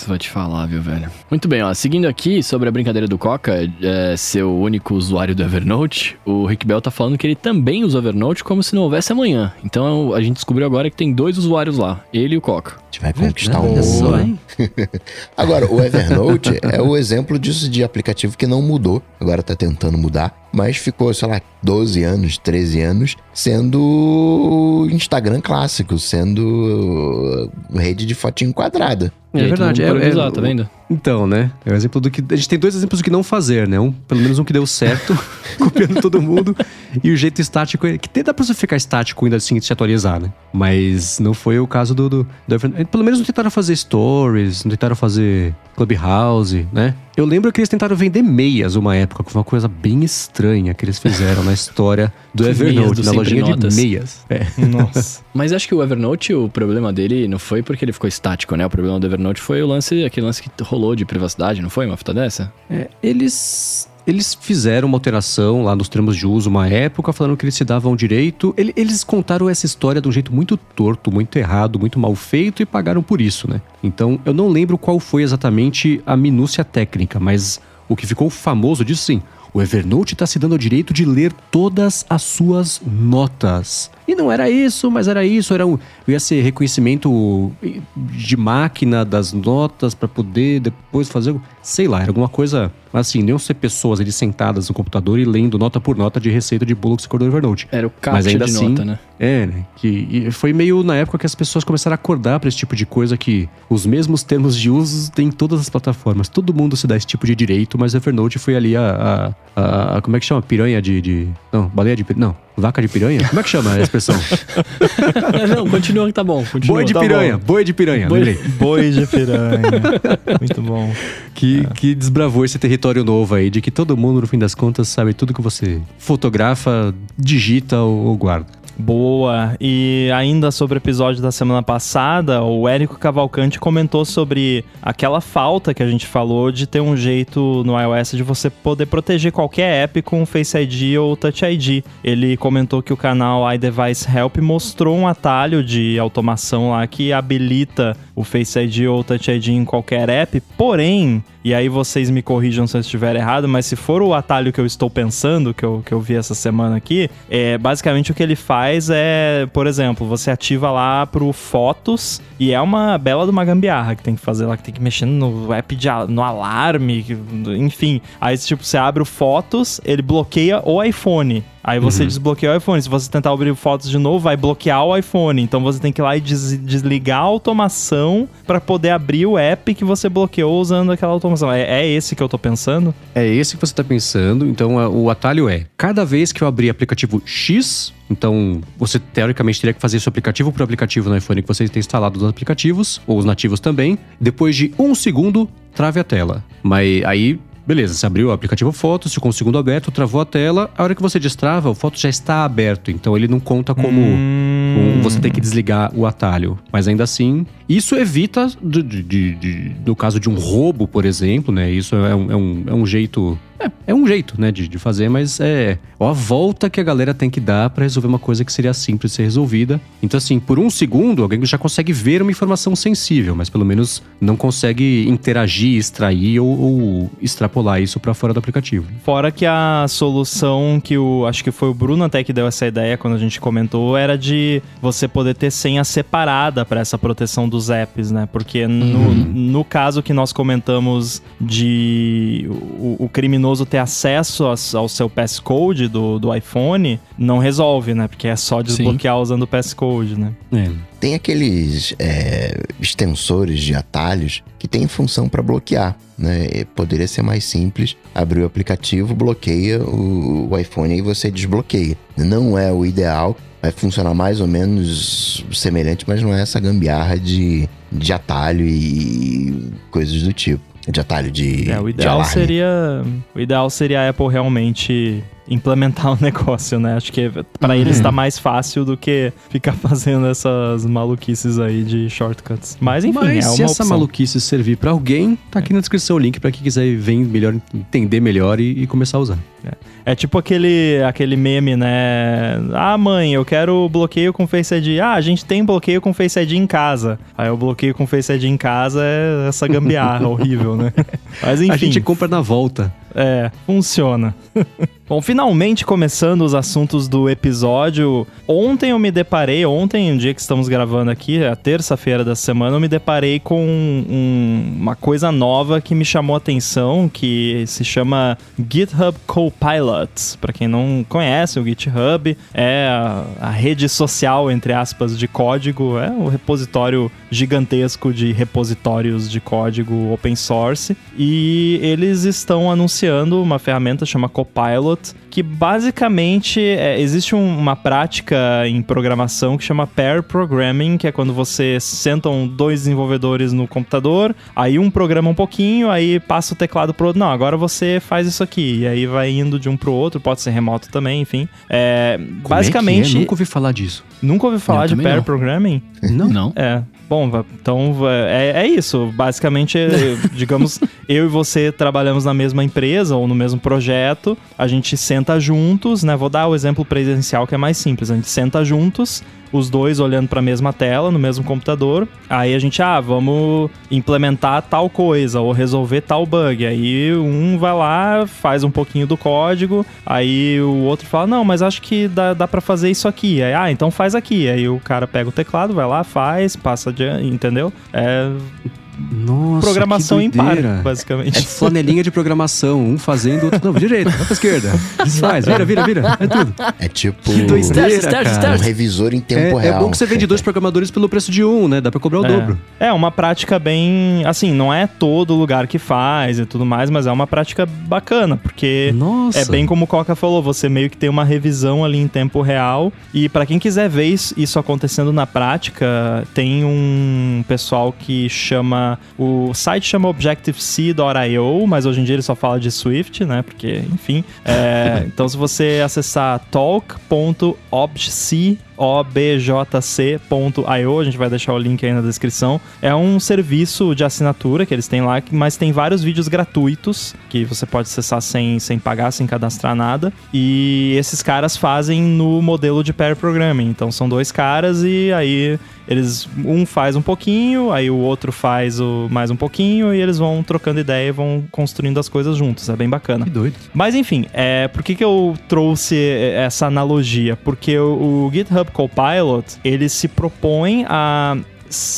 Vou te falar, viu, velho? Muito bem, ó. Seguindo aqui sobre a brincadeira do Coca, é, ser o único usuário do Evernote, o Rick Bell tá falando que ele também usa o Evernote como se não houvesse amanhã. Então a gente descobriu agora que tem dois usuários lá, ele e o Coca. A gente vai conquistar o Olha só, mundo. hein? Agora, o Evernote é o exemplo disso de aplicativo que não mudou, agora tá tentando mudar, mas ficou, sei lá, 12 anos, 13 anos, sendo Instagram clássico, sendo rede de fotinho quadrada. É verdade, é- é- tá vendo? Então, né? É o exemplo do que. A gente tem dois exemplos do que não fazer, né? Um, pelo menos um que deu certo, copiando todo mundo, e o jeito estático, é- que dá pra você ficar estático ainda assim se atualizar, né? Mas não foi o caso do, do, do Evernote. Pelo menos não tentaram fazer stories, não tentaram fazer Clubhouse, né? Eu lembro que eles tentaram vender meias uma época, que foi uma coisa bem estranha que eles fizeram na história do Meias Evernote, do na lojinha Notas. de meias. É. Nossa. Mas acho que o Evernote, o problema dele não foi porque ele ficou estático, né? O problema do Evernote foi o lance, aquele lance que rolou de privacidade, não foi uma fita dessa? É, eles, eles fizeram uma alteração lá nos termos de uso uma época, falando que eles se davam direito. Ele- eles contaram essa história de um jeito muito torto, muito errado, muito mal feito e pagaram por isso, né? Então eu não lembro qual foi exatamente a minúcia técnica, mas o que ficou famoso disso sim. O Evernote está se dando o direito de ler todas as suas notas. E não era isso, mas era isso. Era um, ia ser reconhecimento de máquina das notas para poder depois fazer. Sei lá, era alguma coisa assim. Não ser pessoas ali sentadas no computador e lendo nota por nota de receita de bolo que você acordou no Evernote. Era o Mas captcha ainda de assim, nota, né? É, né? Que e foi meio na época que as pessoas começaram a acordar para esse tipo de coisa que os mesmos termos de uso tem em todas as plataformas. Todo mundo se dá esse tipo de direito, mas o Evernote foi ali a. a, a- a- como é que chama? Piranha de, de. Não, baleia de. Não, vaca de piranha? Como é que chama a expressão? não, continua que tá bom. Continua. boi de tá piranha, bom. boi de piranha, Boi- lembrei. Boi de piranha. Muito bom. Que, que desbravou esse território novo aí, de que todo mundo, no fim das contas, sabe tudo que você fotografa, digita ou, ou guarda. Boa. E ainda sobre o episódio da semana passada, o Érico Cavalcante comentou sobre aquela falta que a gente falou de ter um jeito no iOS de você poder proteger qualquer app com Face ID ou Touch ID. Ele comentou que o canal iDevice Help mostrou um atalho de automação lá que habilita o Face ID ou Touch ID em qualquer app, porém, e aí vocês me corrijam se eu estiver errado, mas se for o atalho que eu estou pensando, que eu, que eu vi essa semana aqui, é basicamente o que ele faz é, por exemplo, você ativa lá pro Fotos e é uma bela de uma gambiarra que tem que fazer lá, que tem que mexer no app de, no alarme, enfim. Aí, tipo, você abre o Fotos, ele bloqueia o iPhone. Aí você desbloqueia o iPhone. Se você tentar abrir fotos de novo, vai bloquear o iPhone. Então você tem que ir lá e des- desligar a automação para poder abrir o app que você bloqueou usando aquela automação. É, é esse que eu tô pensando? É esse que você está pensando. Então, a- o atalho é: cada vez que eu abrir aplicativo X, então você teoricamente teria que fazer esse aplicativo por aplicativo no iPhone que você tem instalado nos aplicativos, ou os nativos também. Depois de um segundo, trave a tela. Mas aí. Beleza, você abriu o aplicativo Fotos, ficou um segundo aberto, travou a tela. A hora que você destrava, o Fotos já está aberto. Então ele não conta como Hum. um- você tem que desligar o atalho. Mas ainda assim, isso evita, de, de- de- no caso de um roubo, por exemplo, né? Isso é um, é um, é um jeito. É, é um jeito, né, de, de fazer, mas é a volta que a galera tem que dar pra resolver uma coisa que seria simples de ser resolvida. Então, assim, por um segundo, alguém já consegue ver uma informação sensível, mas pelo menos não consegue interagir, extrair ou, ou extrapolar isso pra fora do aplicativo. Fora que a solução que o. Acho que foi o Bruno até que deu essa ideia quando a gente comentou, era de você poder ter senha separada para essa proteção dos dos apps, né? Porque no, no caso que nós comentamos de o, o criminoso ter acesso ao, ao seu passcode do, do iPhone, não resolve, né? Porque é só desbloquear usando o passcode, né? É. Tem aqueles é, extensores de atalhos que tem função para bloquear. Né? Poderia ser mais simples, abrir o aplicativo, bloqueia o, o iPhone e você desbloqueia. Não é o ideal, vai funcionar mais ou menos semelhante, mas não é essa gambiarra de, de atalho e coisas do tipo. De atalho de. É, o de ideal seria. O ideal seria a Apple realmente implementar o negócio, né? Acho que pra eles tá mais fácil do que ficar fazendo essas maluquices aí de shortcuts. Mas enfim, Mas é uma se essa opção. maluquice servir pra alguém, tá aqui na descrição o link pra quem quiser ver melhor, entender melhor e, e começar a usar. É tipo aquele, aquele meme, né? Ah, mãe, eu quero bloqueio com Face ID. Ah, a gente tem bloqueio com Face ID em casa. Aí o bloqueio com Face ID em casa é essa gambiarra horrível, né? Mas enfim. A gente compra na volta. É, funciona. Bom, finalmente começando os assuntos do episódio. Ontem eu me deparei, ontem, um dia que estamos gravando aqui, a terça-feira da semana, eu me deparei com um- uma coisa nova que me chamou a atenção, que se chama GitHub Copilot. Para quem não conhece, o GitHub é a, a rede social, entre aspas, de código, é o repositório gigantesco de repositórios de código open source. E eles estão anunciando uma ferramenta chamada Copilot, que basicamente é, existe um- uma prática em programação que chama pair programming, que é quando você sentam dois desenvolvedores no computador, aí um programa um pouquinho, aí passa o teclado pro outro. Não, agora você faz isso aqui. E aí vai indo de um pro outro, pode ser remoto também, enfim. É, Como basicamente, É que é? Nunca ouvi falar disso. nunca ouvi falar Eu de pair não. programming. Não? Não. É. Bom, então é, é isso. Basicamente, é, digamos, eu e você trabalhamos na mesma empresa ou no mesmo projeto, a gente senta juntos, né? Vou dar o exemplo presencial que é mais simples. A gente senta juntos, os dois olhando para a mesma tela, no mesmo computador. Aí a gente, ah, vamos implementar tal coisa ou resolver tal bug. Aí um vai lá, faz um pouquinho do código, aí o outro fala, não, mas acho que dá, dá para fazer isso aqui. Aí, ah, então faz aqui. Aí o cara pega o teclado, vai lá, faz, passa adiante, entendeu? É Nossa, programação que em par, doideira. basicamente. É flanelinha de programação, um fazendo, outro. Não, direita, vai pra esquerda. Desfaz, vira, vira, vira. É tudo. É tipo Que doideira, teste, cara. um revisor em tempo É, é real. bom que você vende dois programadores pelo preço de um, né? Dá pra cobrar o É. dobro. É uma prática bem. Assim, não é todo lugar que faz e tudo mais, mas é uma prática bacana, porque. Nossa. É bem como o Coca falou, você meio que tem uma revisão ali em tempo real. E pra quem quiser ver isso acontecendo na prática, tem um pessoal que chama. O site chama Objective-C.io, mas hoje em dia ele só fala de Swift, né? Porque, enfim. é, então, se você acessar talk.obc objc.io, a gente vai deixar o link aí na descrição. É um serviço de assinatura que eles têm lá, mas tem vários vídeos gratuitos que você pode acessar sem, sem pagar, sem cadastrar nada. E esses caras fazem no modelo de pair programming. Então são dois caras e aí eles um faz um pouquinho, aí o outro faz o mais um pouquinho e eles vão trocando ideia e vão construindo as coisas juntos. É bem bacana. Que doido. Mas enfim, é, por que, que eu trouxe essa analogia? Porque o, o GitHub Copilot, ele se propõe a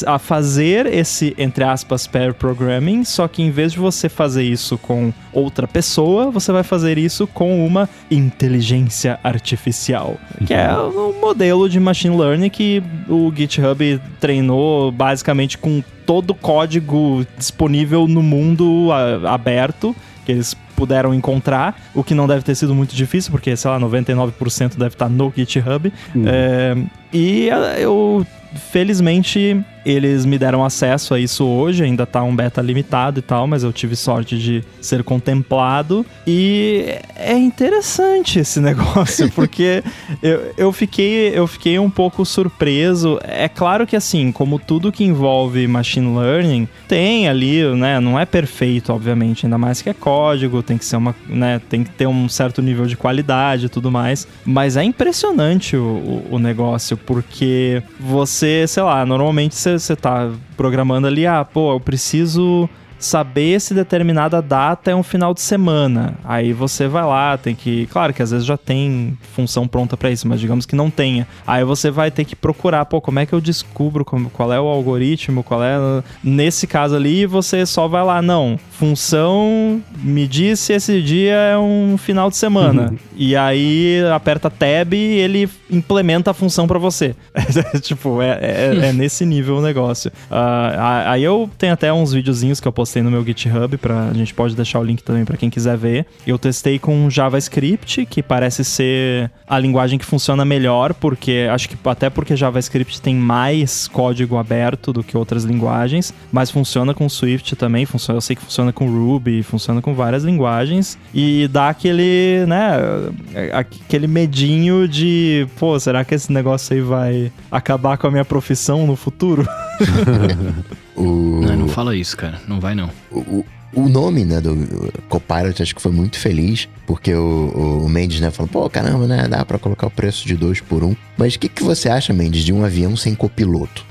a fazer esse, entre aspas, pair programming, só que em vez de você fazer isso com outra pessoa, você vai fazer isso com uma inteligência artificial, que é um modelo de machine learning que o GitHub treinou basicamente com todo o código disponível no mundo aberto que eles puderam encontrar, o que não deve ter sido muito difícil, porque, sei lá, 99% deve estar no GitHub. É, e ah, eu, felizmente, eles me deram acesso a isso hoje, ainda tá um beta limitado e tal, mas eu tive sorte de ser contemplado. E é interessante esse negócio, porque eu, eu, fiquei, eu fiquei um pouco surpreso. É claro que, assim, como tudo que envolve machine learning, tem ali, né? Não é perfeito, obviamente, ainda mais que é código, tem que ser uma, né? Tem que ter um certo nível de qualidade e tudo mais. Mas é impressionante o, o, o negócio, porque você, sei lá, normalmente você você tá programando ali, ah, pô, eu preciso saber se determinada data é um final de semana. Aí você vai lá, tem que. Claro que às vezes já tem função pronta para isso, mas digamos que não tenha. Aí você vai ter que procurar, pô, como é que eu descubro qual é o algoritmo, qual é. Nesse caso ali, você só vai lá, não. Função me diz se esse dia é um final de semana. Uhum. E aí aperta tab e ele implementa a função para você. tipo, é, é, é, nesse nível o negócio. Uh, aí eu tenho até uns videozinhos que eu postei no meu GitHub, pra, a gente pode deixar o link também para quem quiser ver. Eu testei com JavaScript, que parece ser a linguagem que funciona melhor, porque acho que até porque JavaScript tem mais código aberto do que outras linguagens, mas funciona com Swift também, funciona, eu sei que funciona com Ruby, funciona com várias linguagens e dá aquele, né, aquele medinho de, pô, será que esse negócio aí vai acabar com a minha profissão no futuro? o... Não, não fala isso, cara. Não vai não. O, o nome, né, do Copilot, acho que foi muito feliz, porque o, o Mendes, né, falou, pô, caramba, né, dá pra colocar o preço de dois por um. Mas o que, que você acha, Mendes, de um avião sem copiloto?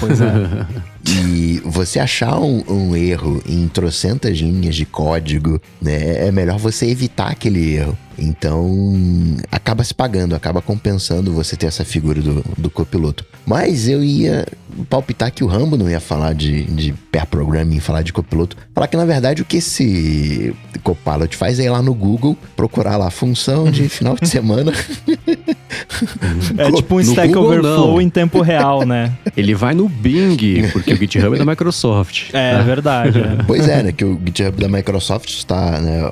Pois é. e você achar um, um, erro em trocentas linhas de código, né, é melhor você evitar aquele erro. Então, acaba se pagando, acaba compensando você ter essa figura do, do copiloto. Mas eu ia palpitar que o Rambo não ia falar de, de pair programming, falar de copiloto. Falar que, na verdade, o que esse Copilot faz é ir lá no Google, procurar lá a função de final de semana. é tipo um Stack Google, Overflow não. em tempo real, né? Ele vai no Bing, porque o GitHub é da Microsoft. É, é verdade. É. Pois é, né? Que o GitHub da Microsoft está né,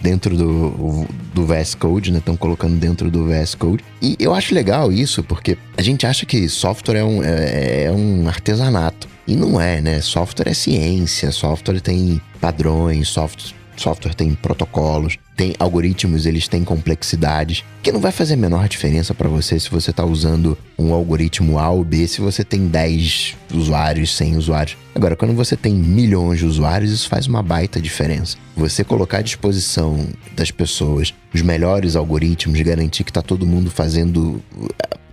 dentro do, do VS Code, né? Estão colocando dentro do VS Code. E eu acho legal isso, porque a gente acha que software é um, é, é um artesanato. E não é, né? Software é ciência, software tem padrões, software software tem protocolos, tem algoritmos, eles têm complexidades, que não vai fazer a menor diferença para você se você está usando um algoritmo A ou B, se você tem 10 usuários, 100 usuários. Agora, quando você tem milhões de usuários, isso faz uma baita diferença. Você colocar à disposição das pessoas os melhores algoritmos, garantir que está todo mundo fazendo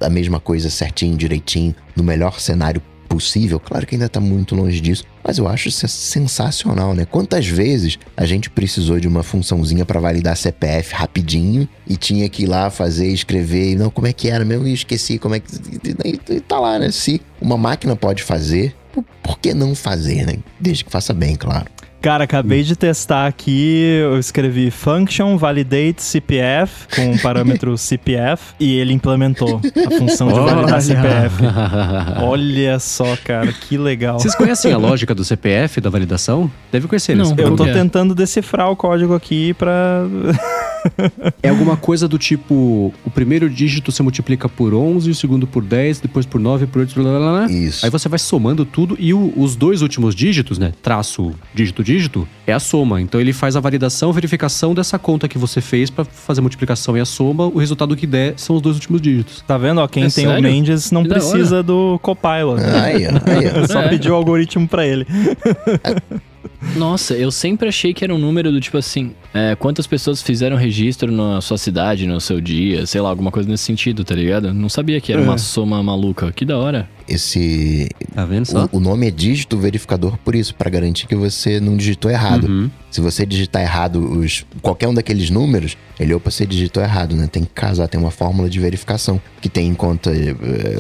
a mesma coisa certinho, direitinho, no melhor cenário possível. Claro que ainda está muito longe disso, mas eu acho isso sensacional, né? Quantas vezes a gente precisou de uma funçãozinha para validar CPF rapidinho e tinha que ir lá fazer, escrever, não, como é que era mesmo? E esqueci como é que. E, tá lá, né? Se uma máquina pode fazer, por que não fazer, né? Desde que faça bem, claro. Cara, acabei de testar aqui, eu escrevi function validate CPF com o parâmetro CPF e ele implementou a função de validar CPF. Olha só, cara, que legal. Vocês conhecem a lógica do CPF, da validação? Deve conhecer, né? Não, eu tô tentando decifrar o código aqui pra... é alguma coisa do tipo: o primeiro dígito você multiplica por 11, o segundo por 10, depois por 9, por 8, blá, blá, blá. Isso. Aí você vai somando tudo e o, os dois últimos dígitos, né? Traço, dígito, dígito, é a soma. Então ele faz a validação, verificação dessa conta que você fez para fazer a multiplicação e a soma. O resultado que der são os dois últimos dígitos. Tá vendo? Ó, quem é tem sério? o Mendes não que precisa do Copilot. Aí, aí, Só é. pediu o algoritmo para ele. Nossa, eu sempre achei que era um número do tipo assim, é, quantas pessoas fizeram registro na sua cidade, no seu dia, sei lá, alguma coisa nesse sentido, tá ligado? Não sabia que era é. uma soma maluca. Que da hora. Esse. Tá vendo só? O, o nome é dígito verificador por isso, para garantir que você não digitou errado. Uhum. Se você digitar errado os, qualquer um daqueles números, ele, opa, você digitou errado, né? Tem que casar, tem uma fórmula de verificação que tem em conta eh,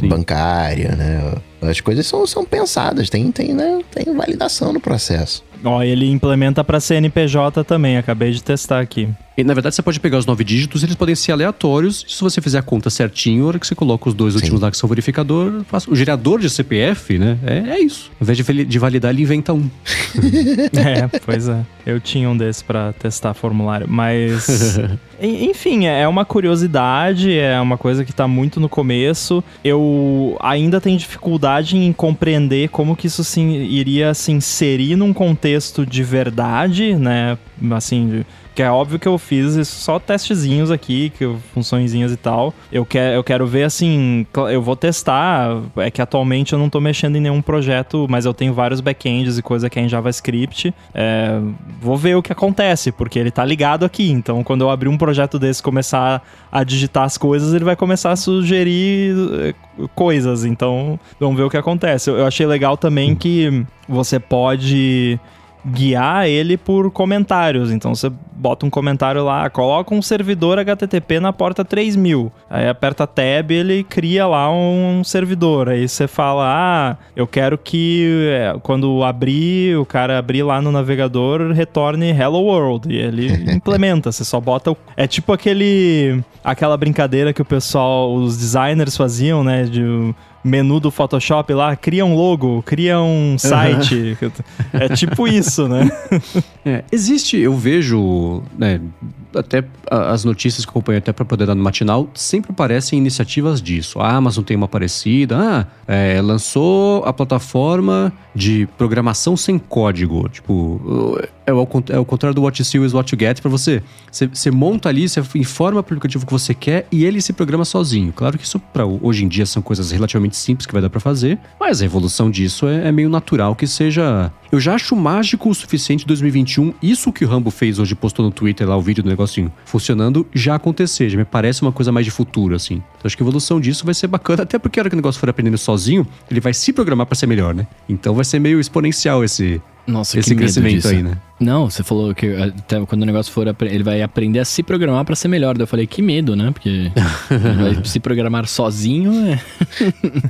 bancária, né? As coisas são, são pensadas, tem, tem, né? tem validação no processo. Ó, ele implementa para CNPJ também, acabei de testar aqui. E, na verdade, você pode pegar os nove dígitos, eles podem ser aleatórios. Se você fizer a conta certinho, a hora que você coloca os dois Sim. últimos lá que são verificador, o gerador de CPF, né? É, é isso. Ao invés de, de validar, ele inventa um. é, pois é. Eu tinha um desses para testar formulário, mas enfim, é uma curiosidade, é uma coisa que tá muito no começo. Eu ainda tenho dificuldade em compreender como que isso se, iria se inserir num contexto de verdade, né? Assim, que é óbvio que eu fiz só testezinhos aqui, que funçõezinhas e tal. Eu, quer, eu quero ver assim, eu vou testar. É que atualmente eu não tô mexendo em nenhum projeto, mas eu tenho vários backends e coisa que é em JavaScript. É, vou ver o que acontece, porque ele tá ligado aqui. Então, quando eu abrir um projeto desse começar a digitar as coisas, ele vai começar a sugerir eh, coisas. Então, vamos ver o que acontece. Eu achei legal também que você pode guiar ele por comentários. Então você bota um comentário lá, coloca um servidor HTTP na porta 3000. Aí aperta tab, ele cria lá um servidor. Aí você fala: "Ah, eu quero que é, quando abrir, o cara abrir lá no navegador, retorne hello world". E ele implementa, você só bota o... é tipo aquele aquela brincadeira que o pessoal, os designers faziam, né, de menu do Photoshop lá, cria um logo, cria um site. é tipo isso, né? É, existe, eu vejo, né, até as notícias que acompanho até para poder dar no matinal, sempre aparecem iniciativas disso. A Amazon tem uma parecida. Ah, é, lançou a plataforma de programação sem código. Tipo, é o, é o contrário do what you see is what you get para você. Você monta ali, você informa o aplicativo que você quer e ele se programa sozinho. Claro que isso para hoje em dia são coisas relativamente simples que vai dar para fazer, mas a evolução disso é, é meio natural que seja eu já acho mágico o suficiente em 2021 isso que o Rambo fez hoje, postou no Twitter lá o vídeo do negocinho funcionando, já acontecer. Já me parece uma coisa mais de futuro, assim. Então acho que a evolução disso vai ser bacana, até porque a hora que o negócio for aprendendo sozinho, ele vai se programar para ser melhor, né? Então vai ser meio exponencial esse, Nossa, esse que medo crescimento disso. aí, né? Não, você falou que até quando o negócio for, ele vai aprender a se programar pra ser melhor. Daí eu falei, que medo, né? Porque vai se programar sozinho. É...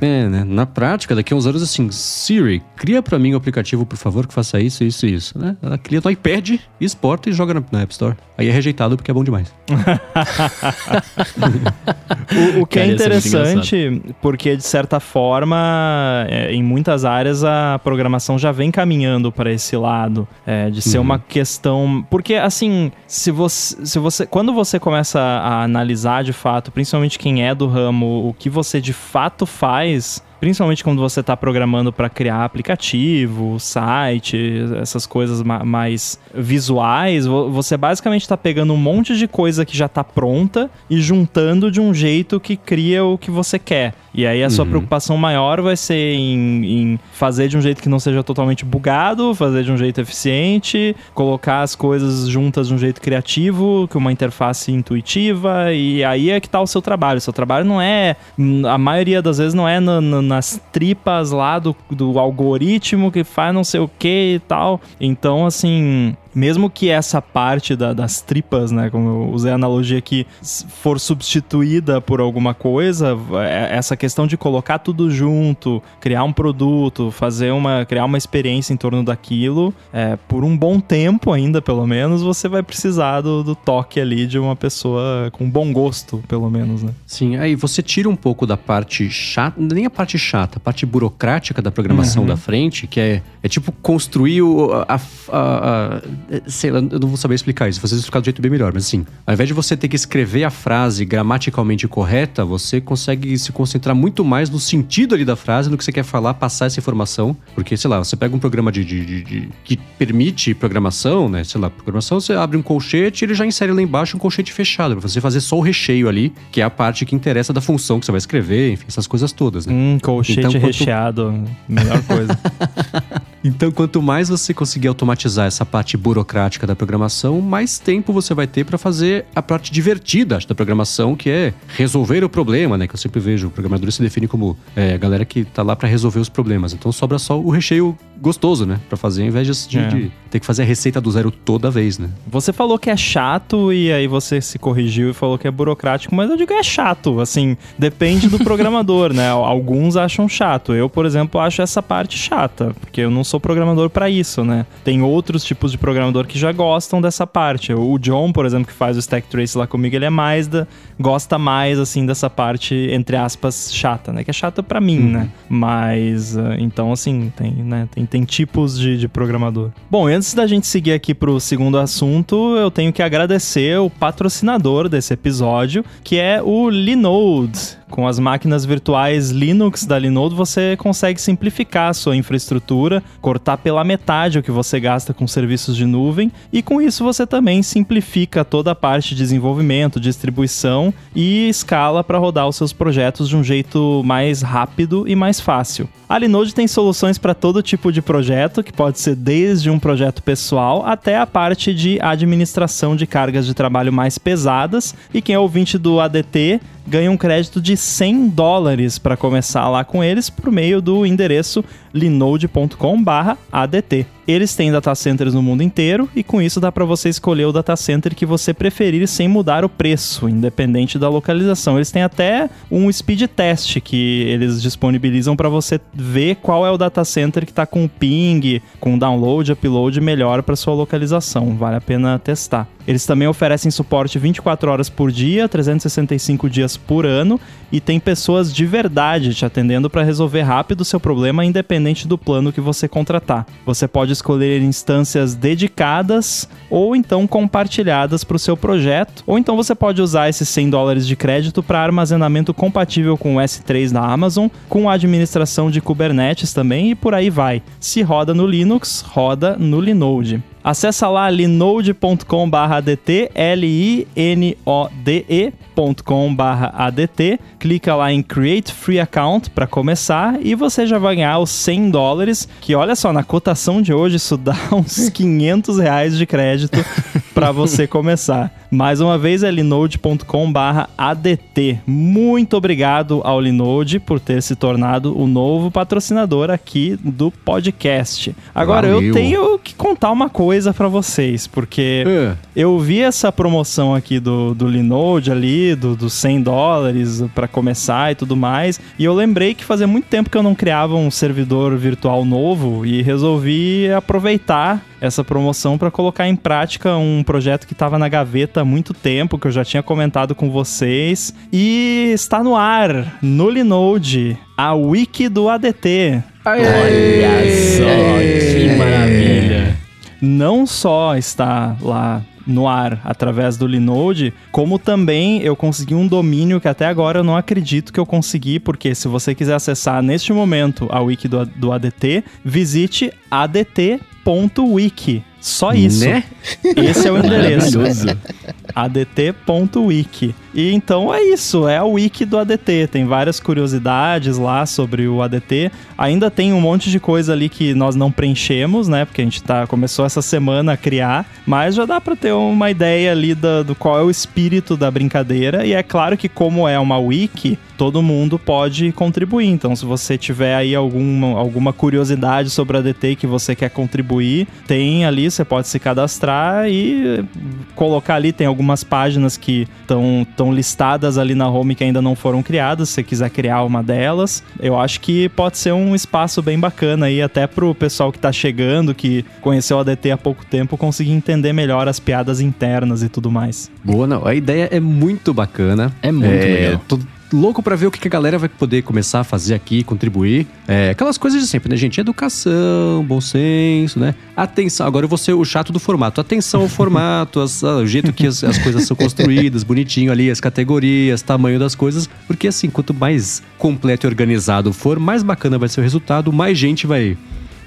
É, né? Na prática, daqui a uns anos, assim, Siri, cria pra mim um aplicativo, por favor, que faça isso, isso e isso, né? Ela cria no iPad, exporta e joga na, na App Store. Aí é rejeitado porque é bom demais. O, o que Cara, é ser muito interessante, porque de certa forma, é, em muitas áreas a programação já vem caminhando para esse lado, é, de ser uma questão. Porque, assim, se você, se você. Quando você começa a analisar de fato, principalmente quem é do ramo, o que você de fato faz. Principalmente quando você está programando para criar aplicativo, site, essas coisas ma- mais visuais, vo- você basicamente está pegando um monte de coisa que já está pronta e juntando de um jeito que cria o que você quer. E aí a sua preocupação maior vai ser em, em fazer de um jeito que não seja totalmente bugado, fazer de um jeito eficiente, colocar as coisas juntas de um jeito criativo, com uma interface intuitiva, e aí é que tá o seu trabalho. O seu trabalho não é, hum, a maioria das vezes não é na- na- nas tripas lá do, do algoritmo que faz não sei o que e tal. Então, assim, mesmo que essa parte da- das tripas, né, como eu usei a analogia aqui, for substituída por alguma coisa, é- essa questão de colocar tudo junto, criar um produto, fazer uma, criar uma experiência em torno daquilo, é, por um bom tempo ainda, pelo menos, você vai precisar do, do toque ali de uma pessoa com bom gosto, pelo menos, né? Sim, aí você tira um pouco da parte chata, nem a parte chata, a parte burocrática da programação da frente, que é, é tipo construir o, a, a- a- Sei lá, eu não vou saber explicar isso, vocês explicar do jeito bem melhor, mas assim, ao invés de você ter que escrever a frase gramaticalmente correta, você consegue se concentrar muito mais no sentido ali da frase, no que você quer falar, passar essa informação. Porque, sei lá, você pega um programa de, de- de- de- que permite programação, né? Sei lá, programação, você abre um colchete e ele já insere lá embaixo um colchete fechado, pra você fazer só o recheio ali, que é a parte que interessa da função que você vai escrever, enfim, essas coisas todas, né? Hum, colchete Então, quanto- recheado, melhor coisa. Então, quanto mais você conseguir automatizar essa parte burocrática da programação, mais tempo você vai ter para fazer a parte divertida acho, da programação, que é resolver o problema, né? Que eu sempre vejo, o programador se define como é, a galera que tá lá para resolver os problemas. Então, sobra só o recheio gostoso, né? Para fazer, ao invés de, É. de ter que fazer a receita do zero toda vez, né? Você falou que é chato e aí você se corrigiu e falou que é burocrático, mas eu digo é chato, assim, depende do programador, né? Alguns acham chato. Eu, por exemplo, acho essa parte chata, porque eu não sou programador pra isso, né? Tem outros tipos de programador que já gostam dessa parte. O John, por exemplo, que faz o Stack Trace lá comigo, ele é mais da gosta mais assim dessa parte entre aspas chata, né? Que é chata pra mim, né? Mas ah, então assim, tem, né, tem, tem tipos de, de programador. Bom, antes da gente seguir aqui pro segundo assunto, eu tenho que agradecer o patrocinador desse episódio, que é o Linode. Com as máquinas virtuais Linux da Linode, você consegue simplificar a sua infraestrutura, cortar pela metade o que você gasta com serviços de nuvem, e com isso você também simplifica toda a parte de desenvolvimento, distribuição e escala para rodar os seus projetos de um jeito mais rápido e mais fácil. A Linode tem soluções para todo tipo de projeto, que pode ser desde um projeto pessoal até a parte de administração de cargas de trabalho mais pesadas. E quem é ouvinte do ADT ganha um crédito de 100 dólares para começar lá com eles por meio do endereço linode.com/adt. Eles têm data centers no mundo inteiro e com isso dá para você escolher o data center que você preferir sem mudar o preço, independente da localização. Eles têm até um speed test que eles disponibilizam para você ver qual é o data center que está com ping, com download, upload melhor para sua localização. Vale a pena testar. Eles também oferecem suporte 24 horas por dia, 365 dias por ano e tem pessoas de verdade te atendendo para resolver rápido o seu problema, independente do plano que você contratar. Você pode escolher instâncias dedicadas ou então compartilhadas para o seu projeto, ou então você pode usar esses 100 dólares de crédito para armazenamento compatível com o S3 da Amazon, com administração de Kubernetes também e por aí vai. Se roda no Linux, roda no Linode. Acesse lá linode.com/adt, L E.com/adt, clica lá em Create Free Account para começar e você já vai ganhar os 100 dólares, que olha só, na cotação de hoje isso dá uns 500 reais de crédito para você começar. Mais uma vez é linode.com/adt. Muito obrigado ao Linode por ter se tornado o novo patrocinador aqui do podcast. Agora Valeu. eu tenho que contar uma coisa para vocês, porque É. eu vi essa promoção aqui do, do Linode ali, do, dos 100 dólares para começar e tudo mais, e eu lembrei que fazia muito tempo que eu não criava um servidor virtual novo e resolvi aproveitar essa promoção para colocar em prática um projeto que estava na gaveta há muito tempo, que eu já tinha comentado com vocês, e está no ar, no Linode, a wiki do ADT. Olha só, que maravilha. não só está lá no ar através do Linode, como também eu consegui um domínio que até agora eu não acredito que eu consegui, porque se você quiser acessar neste momento a wiki do, do ADT, visite adt.wiki. Só isso. Né? Esse é o endereço. Adt.wiki. E então é isso, é a wiki do ADT. Tem várias curiosidades lá sobre o ADT. Ainda tem um monte de coisa ali que nós não preenchemos, né? Porque a gente tá, começou essa semana a criar, mas já dá para ter uma ideia ali da- do qual é o espírito da brincadeira. E é claro que, como é uma wiki, todo mundo pode contribuir. Então, se você tiver aí alguma, alguma curiosidade sobre a ADT que você quer contribuir, tem ali, você pode se cadastrar e colocar ali. Tem algumas páginas que estão listadas ali na home que ainda não foram criadas. Se você quiser criar uma delas, eu acho que pode ser um espaço bem bacana aí, até pro pessoal que tá chegando, que conheceu a ADT há pouco tempo, conseguir entender melhor as piadas internas e tudo mais. Boa, não. A ideia é muito bacana. É muito legal. Tô louco pra ver o que a galera vai poder começar a fazer aqui, contribuir. É, aquelas coisas de sempre, né, gente? Educação, bom senso, né? Atenção. Agora eu vou ser o chato do formato. Atenção ao formato, as- ah, o jeito que as, as coisas são construídas, bonitinho ali, as categorias, tamanho das coisas. Porque assim, quanto mais completo e organizado for, mais bacana vai ser o resultado, mais gente vai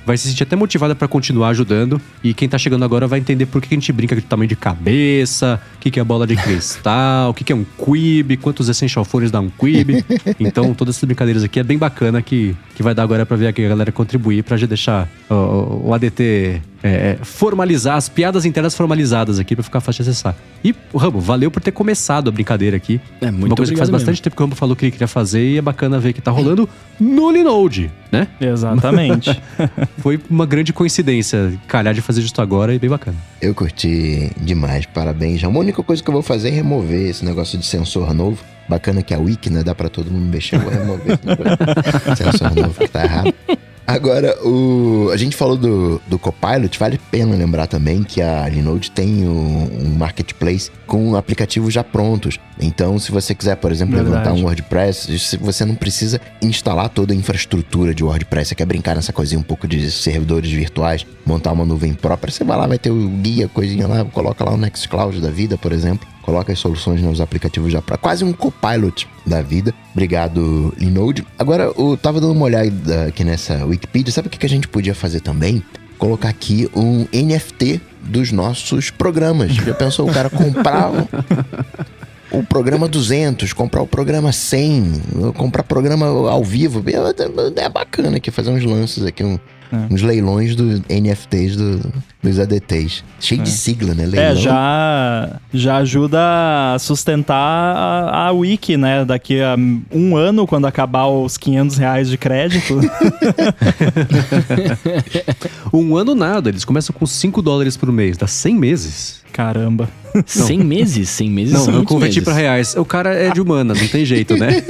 vai se sentir até motivada pra continuar ajudando. E quem tá chegando agora vai entender por que a gente brinca o tamanho de cabeça, o que, que é bola de cristal, o que, que é um quib, quantos essential fones dá um quib. Então, todas essas brincadeiras aqui é bem bacana que, que vai dar agora pra ver aqui a galera contribuir pra já deixar ó, o ADT é, formalizar, as piadas internas formalizadas aqui pra ficar fácil de acessar. E, Rambo, valeu por ter começado a brincadeira aqui. É muito Uma coisa que faz bastante tempo que o Rambo falou que ele queria fazer e é bacana ver que tá rolando no Linode, né? Exatamente. Foi uma grande coincidência calhar de fazer justo agora e bem bacana. Eu curti demais, parabéns. A única coisa que eu vou fazer é remover esse negócio de sensor novo. Bacana que a Wiki, né? Dá pra todo mundo mexer, eu vou remover esse negócio. sensor novo que tá errado. Agora, o, a gente falou do, do Copilot, vale a pena lembrar também que a Linode tem um, um marketplace com aplicativos já prontos. Então, se você quiser, por exemplo, Verdade. levantar um WordPress, você não precisa instalar toda a infraestrutura de WordPress. Você quer brincar nessa coisinha um pouco de servidores virtuais, montar uma nuvem própria, você vai lá, vai ter o guia, coisinha lá, coloca lá o Nextcloud da vida, por exemplo. Coloca as soluções nos aplicativos já para quase um copilot da vida. Obrigado, Linode. Agora, eu tava dando uma olhada aqui nessa Wikipedia. Sabe o que a gente podia fazer também? Colocar aqui um NFT dos nossos programas. Já pensou o cara comprar o programa 200, comprar o programa 100, comprar programa ao vivo. É bacana aqui fazer uns lances aqui, um- uns leilões dos NFTs do, dos ADTs. Cheio de sigla, né? Leilão. É, já, já ajuda a sustentar a, a wiki, né? Daqui a um ano, quando acabar os 500 reais de crédito. Um ano nada, eles começam com 5 dólares por mês, dá 100 meses. Caramba. 100 meses? 100 meses Não, são eu converti meses. pra reais. O cara é de humanas, não tem jeito, né?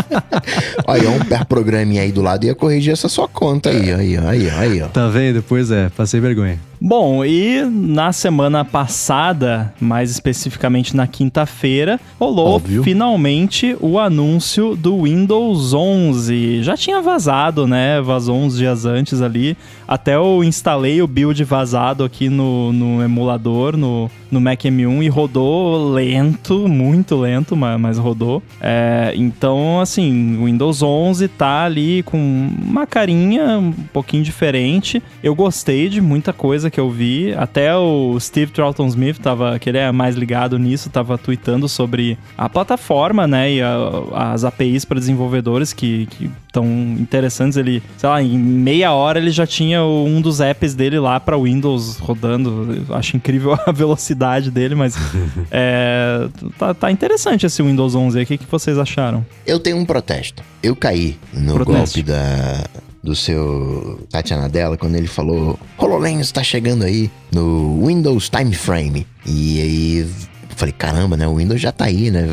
Olha, um per programinha aí do lado ia corrigir essa sua conta aí, aí, aí, aí, ó. Tá vendo? Pois é, passei vergonha. Bom, e na semana passada, mais especificamente na quinta-feira, rolou Óbvio. finalmente o anúncio do Windows 11. Já tinha vazado, né? Vazou uns dias antes ali. Até eu instalei o build vazado aqui no, no emulador, no, no Mac M1, e rodou lento, muito lento, ma- mas rodou. É, então, assim, o Windows 11 tá ali com uma carinha um pouquinho diferente. Eu gostei de muita coisa que eu vi. Até o Steve Troughton Smith, tava, que ele é mais ligado nisso, tava tweetando sobre a plataforma, né? E a- as APIs para desenvolvedores que estão interessantes. Ele, sei lá, em meia hora ele já tinha um dos apps dele lá para Windows rodando. Eu acho incrível a velocidade dele, mas é, tá, tá interessante esse Windows 11 aí. O que, que vocês acharam? Eu tenho um protesto. Eu caí no Protesto. golpe da, do seu Satya Nadella quando ele falou HoloLens tá chegando aí no Windows Time Frame. E aí eu falei, caramba, né? O Windows já tá aí, né?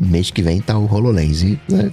Mês que vem tá o HoloLens. E né,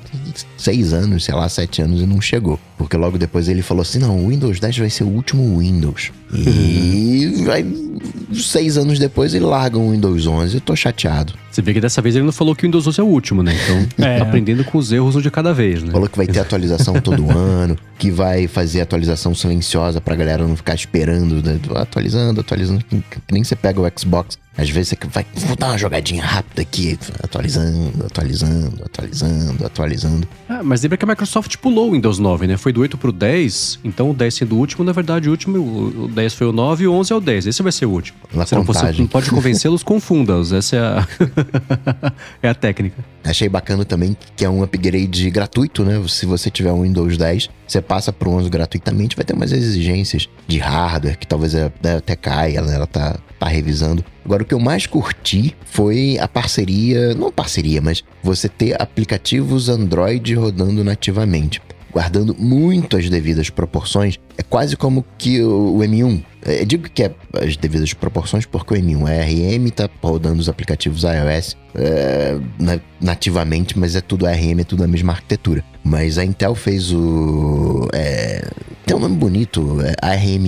seis anos, sei lá, sete anos e não chegou. Porque logo depois ele falou assim, não, o Windows 10 vai ser o último Windows. E. Seis anos depois ele larga o Windows 11. Eu tô chateado. Você vê que dessa vez ele não falou que o Windows 11 é o último, né? Então, É. aprendendo com os erros um de cada vez, né? Falou que vai ter atualização todo ano, que vai fazer atualização silenciosa pra galera não ficar esperando, né? atualizando, atualizando. Que nem você pega o Xbox. Às vezes você vai, vou dar uma jogadinha rápida aqui, atualizando, atualizando, atualizando, atualizando. Ah, mas lembra que a Microsoft pulou o Windows 9, né? Foi do 8 pro 10, então o 10 sendo o último, na verdade o último, o o 10 foi o 9 e o 11 é o 10. Esse vai ser o último. Na você, não, você não pode convencê-los, confunda-os. Essa é a... é a técnica. Achei bacana também que é um upgrade gratuito, né? Se você tiver um Windows 10, você passa pro 11 gratuitamente, vai ter umas exigências de hardware que talvez é- até caia, né? Ela tá, tá revisando. Agora, o que eu mais curti foi a parceria, não parceria, mas você ter aplicativos Android rodando nativamente. Guardando muito as devidas proporções, é quase como que o, o M1. É, Eu digo que é as devidas proporções porque o M1 é RM, tá rodando os aplicativos iOS é, na- nativamente, mas é tudo ARM, é tudo a mesma arquitetura. Mas a Intel fez o. É, tem um nome bonito, é ARM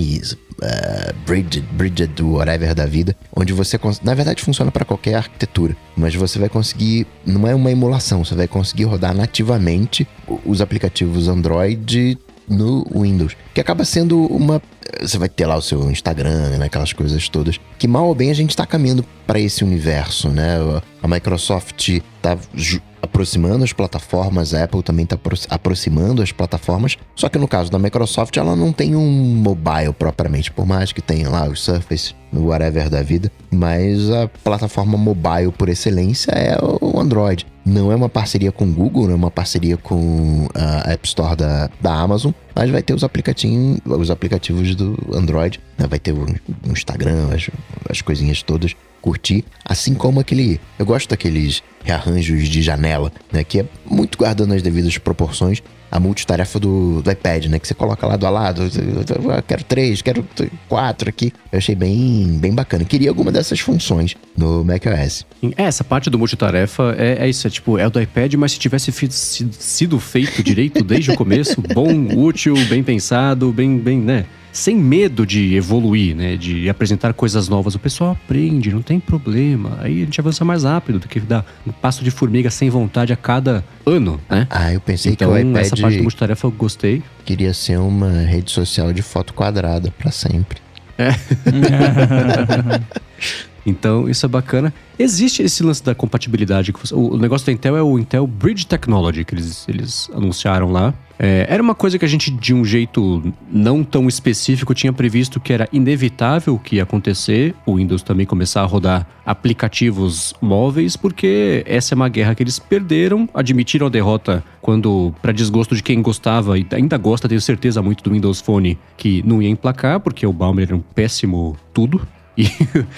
é, Bridget, Bridget, whatever da vida, onde você, na verdade, funciona para qualquer arquitetura, mas você vai conseguir, não é uma emulação, você vai conseguir rodar nativamente os aplicativos Android no Windows, que acaba sendo uma, você vai ter lá o seu Instagram, né, aquelas coisas todas, que mal ou bem a gente tá caminhando para esse universo, né? A Microsoft tá ju- aproximando as plataformas, a Apple também tá apro- aproximando as plataformas, só que no caso da Microsoft ela não tem um mobile propriamente, por mais que tenha lá o Surface, o whatever da vida, mas a plataforma mobile por excelência é o Android. Não é uma parceria com o Google, não é uma parceria com a App Store da, da Amazon, mas vai ter os aplicativos, os aplicativos do Android, né? vai ter o, Instagram, as, as coisinhas todas, curtir, assim como aquele, eu gosto daqueles rearranjos de janela, né, que é muito guardando as devidas proporções, a multitarefa do, do iPad, né, que você coloca lado a lado, eu quero três, quero quatro aqui, eu achei bem, bem bacana, queria alguma dessas funções no macOS. É, essa parte do multitarefa é, é isso, é tipo, é o do iPad, mas se tivesse sido feito direito desde o começo, bom, útil, bem pensado, bem, bem, né? Sem medo de evoluir, né? De apresentar coisas novas. O pessoal aprende, não tem problema. Aí a gente avança mais rápido do que dar um passo de formiga sem vontade a cada ano, né? Ah, eu pensei Então, que o iPad essa parte do multitarefa eu gostei. queria ser uma rede social de foto quadrada pra sempre. Então, isso é bacana. Existe esse lance da compatibilidade. o negócio da Intel é o Intel Bridge Technology, que eles, eles anunciaram lá. É, era uma coisa que a gente, de um jeito não tão específico, tinha previsto que era inevitável que ia acontecer. O Windows também começar a rodar aplicativos móveis, porque essa é uma guerra que eles perderam, admitiram a derrota quando, para desgosto de quem gostava e ainda gosta, tenho certeza, muito do Windows Phone, que não ia emplacar, porque o Balmer era um péssimo tudo. E,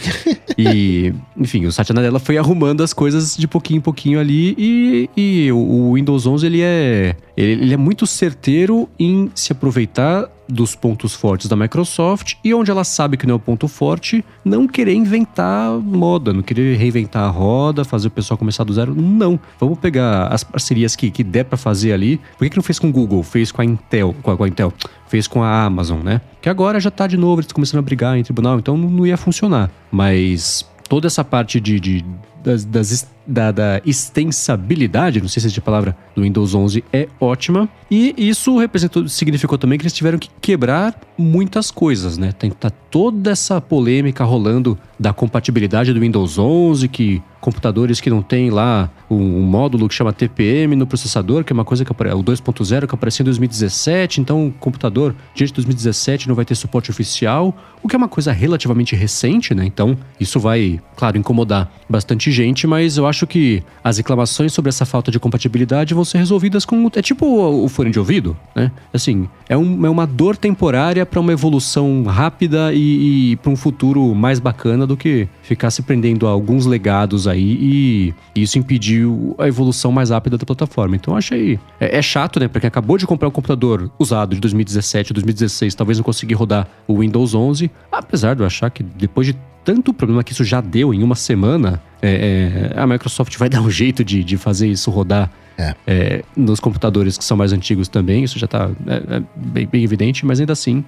e, enfim, o Satya Nadella foi arrumando as coisas de pouquinho em pouquinho ali e, e o, Windows 11 ele é, ele, ele é muito certeiro em se aproveitar dos pontos fortes da Microsoft e onde ela sabe que não é o ponto forte, não querer inventar moda, não querer reinventar a roda, fazer o pessoal começar do zero. Não. Vamos pegar as parcerias que, que der para fazer ali. Por que, que não fez com o Google? Fez com a Intel, com a, com a Intel, fez com a Amazon, né? Que agora já tá de novo, eles começando a brigar em tribunal, então não, ia funcionar. Mas toda essa parte de, de das, das, da, da extensibilidade, não sei se essa palavra, do Windows 11 é ótima. E isso representou, significou também que eles tiveram que quebrar muitas coisas, né? Tem tá toda essa polêmica rolando da compatibilidade do Windows 11, que computadores que não tem lá um, um, módulo que chama TPM no processador, que é uma coisa que o 2.0 que apareceu em 2017, então o computador diante de 2017 não vai ter suporte oficial, o que é uma coisa relativamente recente, né? Então isso vai, claro, incomodar bastante gente, mas eu acho que as reclamações sobre essa falta de compatibilidade vão ser resolvidas com é tipo o, o fone de ouvido, né? Assim, é, um, é uma dor temporária para uma evolução rápida e, e para um futuro mais bacana do que ficar se prendendo a alguns legados aí e isso impediu a evolução mais rápida da plataforma. Então achei. É, é chato, né? Porque acabou de comprar um computador usado de 2017, 2016, talvez não conseguir rodar o Windows 11, apesar de eu achar que depois de tanto problema que isso já deu em uma semana, é, é, a Microsoft vai dar um jeito de, de fazer isso rodar é. É, nos computadores que são mais antigos também, isso já está é, é, bem, bem, evidente, mas ainda assim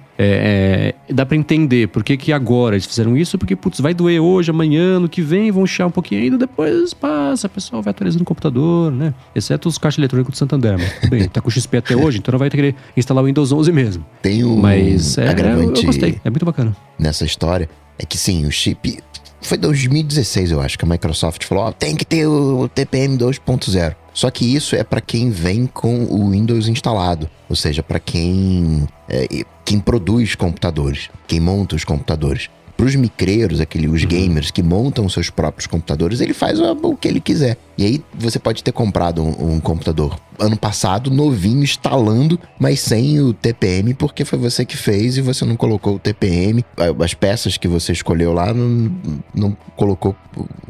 dá para entender por que, que agora eles fizeram isso, porque putz, vai doer hoje, amanhã, no que vem, vão chiar um pouquinho ainda, depois passa, a pessoa vai atualizando o computador, né? Exceto os caixas eletrônicos do Santander, mas bem, tá com XP até hoje, então não vai ter que instalar o Windows 11 mesmo. Tem um mas é, eu, eu gostei, é muito bacana. Nessa história, é que sim, o chip foi 2016, eu acho, que a Microsoft falou: oh, tem que ter o TPM 2.0. Só que isso é para quem vem com o Windows instalado, ou seja, para quem é, quem produz computadores, quem monta os computadores. Para os micreiros, aqueles os gamers que montam seus próprios computadores, ele faz o, o, que ele quiser. E aí você pode ter comprado um, um, computador ano passado, novinho, instalando, mas sem o TPM, porque foi você que fez e você não colocou o TPM. As peças que você escolheu lá não, não colocou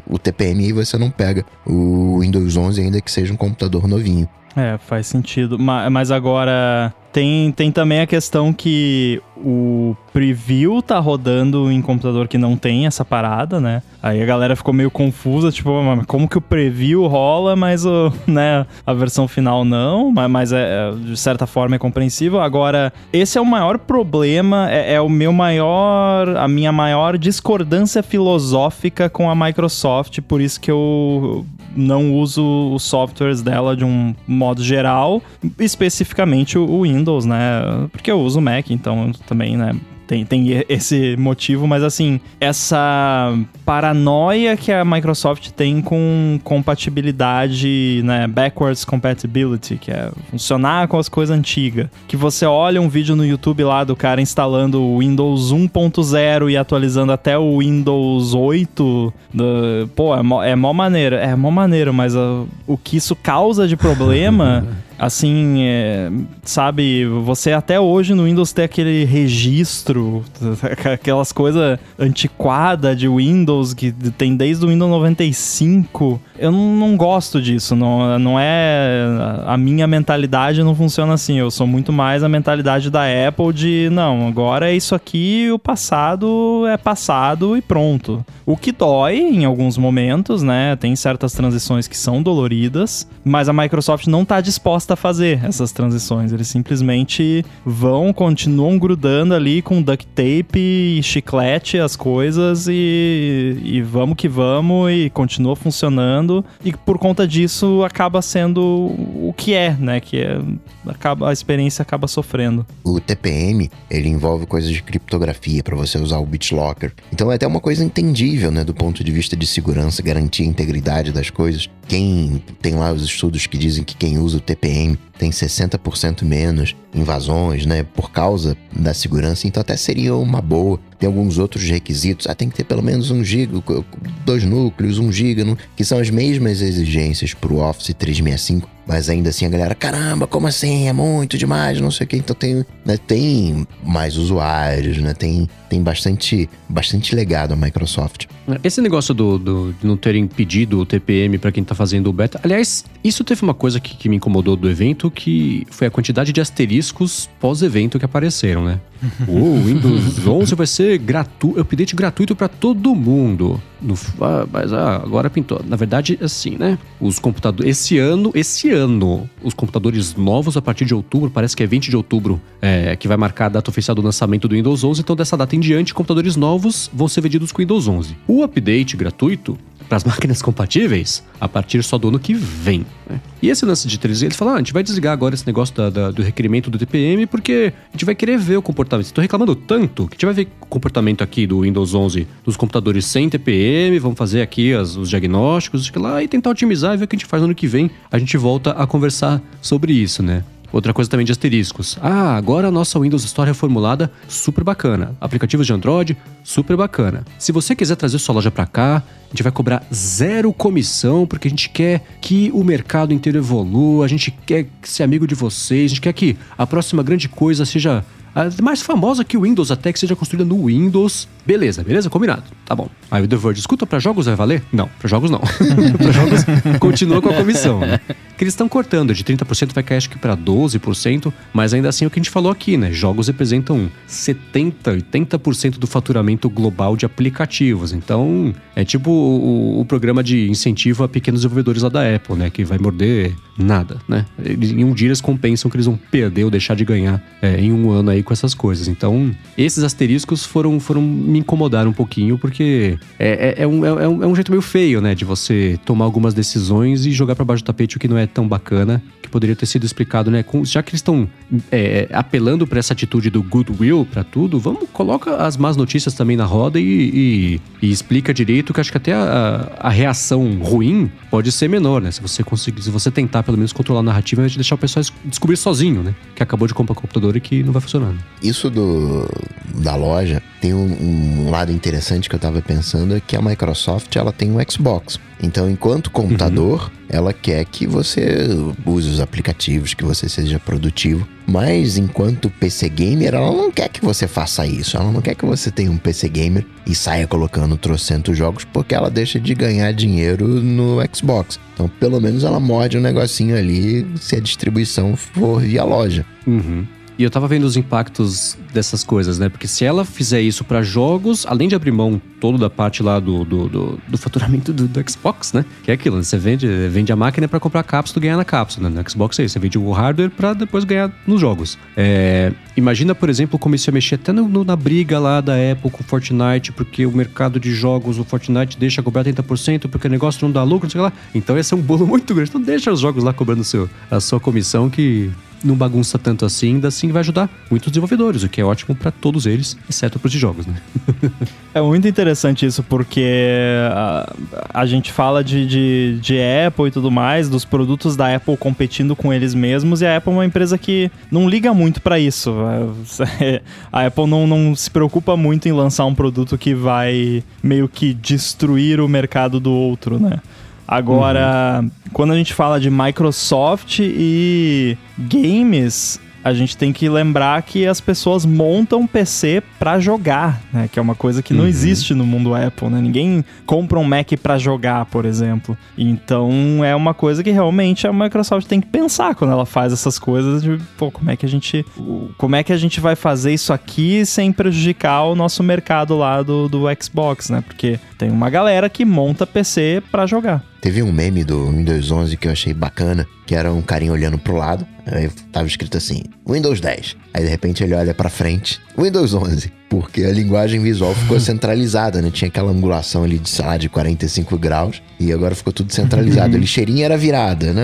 o TPM e você não pega o Windows 11, ainda que seja um computador novinho. É, faz sentido. Mas agora tem, tem também a questão que o preview tá rodando em computador que não tem essa parada, né? Aí a galera ficou meio confusa, tipo, como que o preview rola, mas o, né, a versão final não, mas, mas é, é, de certa forma é compreensível. Agora, esse é o maior problema, é, é o meu maior, a minha maior discordância filosófica com a Microsoft, por isso que eu não uso os softwares dela de um modo geral, especificamente o Windows, né? Porque eu uso Mac, então também, né? Tem, tem esse motivo, mas assim, essa paranoia que a Microsoft tem com compatibilidade, né, backwards compatibility, que é funcionar com as coisas antigas. Que você olha um vídeo no YouTube lá do cara instalando o Windows 1.0 e atualizando até o Windows 8, do, pô, é mó, é mó maneiro, é mó maneiro, mas uh, o que isso causa de problema assim, é, sabe, você até hoje no Windows tem aquele registro, aquelas coisas antiquadas de Windows que tem desde o Windows 95. Eu não, não, gosto disso, não, não é. A minha mentalidade não funciona assim. Eu sou muito mais a mentalidade da Apple de não, agora é isso aqui, o passado é passado e pronto. O que dói em alguns momentos, né? Tem certas transições que são doloridas, mas a Microsoft não está disposta a fazer essas transições. Eles simplesmente vão, continuam grudando ali com duct tape e chiclete as coisas e, e vamos que vamos e continua funcionando. E por conta disso acaba sendo o que é, né? Que é, acaba, a experiência acaba sofrendo. O TPM, ele envolve coisas de criptografia para você usar o BitLocker. Então é até uma coisa entendível, né? Do ponto de vista de segurança, garantir a integridade das coisas. Quem tem lá os estudos que dizem que quem usa o TPM tem 60% menos invasões, né, por causa da segurança, então até seria uma boa tem alguns outros requisitos. Ah, tem que ter pelo menos um giga, dois núcleos, um giga, que são as mesmas exigências para o Office 365 mas ainda assim a galera, caramba, como assim? É muito demais, não sei o que. Então tem, né, tem mais usuários, né? Tem, tem bastante, bastante legado a Microsoft. Esse negócio do, do de não terem pedido o TPM para quem tá fazendo o beta. Aliás, isso teve uma coisa que, que me incomodou do evento, que foi a quantidade de asteriscos pós-evento que apareceram, né? O Windows 11 vai ser gratuito, update gratuito para todo mundo. No, ah, mas ah, agora pintou. Na verdade, assim, né? Os computadores. Esse ano, esse ano, os computadores novos a partir de outubro, parece que é 20 de outubro, é, que vai marcar a data oficial do lançamento do Windows 11. Então, dessa data em diante, computadores novos vão ser vendidos com Windows 11. O update gratuito para as máquinas compatíveis a partir só do ano que vem. Né? E esse lance de 3G, eles ah, a gente vai desligar agora esse negócio da, da, do requerimento do TPM porque a gente vai querer ver o comportamento. Estou reclamando tanto que a gente vai ver o comportamento aqui do Windows 11 dos computadores sem TPM, vamos fazer aqui as, os diagnósticos, lá, e tentar otimizar e ver o que a gente faz no ano que vem. A gente volta a conversar sobre isso, né? Outra coisa também de asteriscos. Ah, agora a nossa Windows Store reformulada, super bacana. Aplicativos de Android, super bacana. Se você quiser trazer sua loja para cá, a gente vai cobrar zero comissão, porque a gente quer que o mercado inteiro evolua, a gente quer ser amigo de vocês, a gente quer que a próxima grande coisa seja a mais famosa que o Windows, até que seja construída no Windows. Beleza, beleza? Combinado. Tá bom. Aí o The Verge, escuta, pra jogos vai valer? Não, pra jogos não. pra jogos continua com a comissão, né? Que eles estão cortando, de 30% vai cair acho que pra 12%, mas ainda assim é o que a gente falou aqui, né? Jogos representam 70, 80% do faturamento global de aplicativos. Então, é tipo o, o, programa de incentivo a pequenos desenvolvedores lá da Apple, né? Que vai morder nada, né? Em um dia eles compensam que eles vão perder ou deixar de ganhar é, em um ano aí com essas coisas. Então, esses asteriscos foram, foram me incomodar um pouquinho, porque é, é, é, um, é, um, é um jeito meio feio, né? De você tomar algumas decisões e jogar para baixo do tapete o que não é tão bacana, que poderia ter sido explicado, né? Com, já que eles estão é, apelando para essa atitude do goodwill para tudo, vamos, coloca as más notícias também na roda e, e, e explica direito, que acho que até a, a, reação ruim pode ser menor, né? Se você conseguir, se você tentar pelo menos controlar a narrativa, vai deixar o pessoal descobrir sozinho, né? Que acabou de comprar um computador e que não vai funcionar. Isso do, da loja tem um, um, lado interessante que eu tava pensando é que a Microsoft ela tem um Xbox. Então, enquanto computador, uhum. ela quer que você use os aplicativos, que você seja produtivo. Mas enquanto PC gamer, ela não quer que você faça isso. Ela não quer que você tenha um PC gamer e saia colocando trocentos jogos, porque ela deixa de ganhar dinheiro no Xbox. Então, pelo menos ela morde um negocinho ali se a distribuição for via loja. Uhum. E eu tava vendo os impactos dessas coisas, né? Porque se ela fizer isso para jogos, além de abrir mão todo da parte lá do, do, do, do faturamento do, do, Xbox, né? Que é aquilo, né? Você vende, vende a máquina para comprar a cápsula e ganhar na cápsula. Né? No Xbox é isso, você vende o hardware para depois ganhar nos jogos. É, imagina, por exemplo, como isso ia mexer até no, no, na briga lá da Apple com o Fortnite, porque o mercado de jogos, o Fortnite deixa cobrar 30%, porque o negócio não dá lucro, não sei lá. Então esse é um bolo muito grande. Então deixa os jogos lá cobrando seu, a sua comissão que não bagunça tanto assim, ainda assim vai ajudar muitos desenvolvedores, o que é ótimo para todos eles, exceto para os de jogos, né? é muito interessante isso, porque a, a gente fala de, de, de, Apple e tudo mais, dos produtos da Apple competindo com eles mesmos, e a Apple é uma empresa que não liga muito para isso. A Apple não, não se preocupa muito em lançar um produto que vai meio que destruir o mercado do outro, né? Agora, uhum. quando a gente fala de Microsoft e games, a gente tem que lembrar que as pessoas montam PC para jogar, né? Que é uma coisa que não uhum. existe no mundo Apple, né? Ninguém compra um Mac para jogar, por exemplo. Então é uma coisa que realmente a Microsoft tem que pensar quando ela faz essas coisas de, pô, como é que a gente, como é que a gente vai fazer isso aqui sem prejudicar o nosso mercado lá do, do Xbox, né? Porque tem uma galera que monta PC para jogar. Teve um meme do Windows 11 que eu achei bacana, que era um carinha olhando pro lado, aí tava escrito assim, Windows 10. Aí de repente ele olha para frente, Windows 11, porque a linguagem visual ficou centralizada, né? Tinha aquela angulação ali de, sei lá, de 45 graus, e agora ficou tudo centralizado. A lixeirinha era virada, né?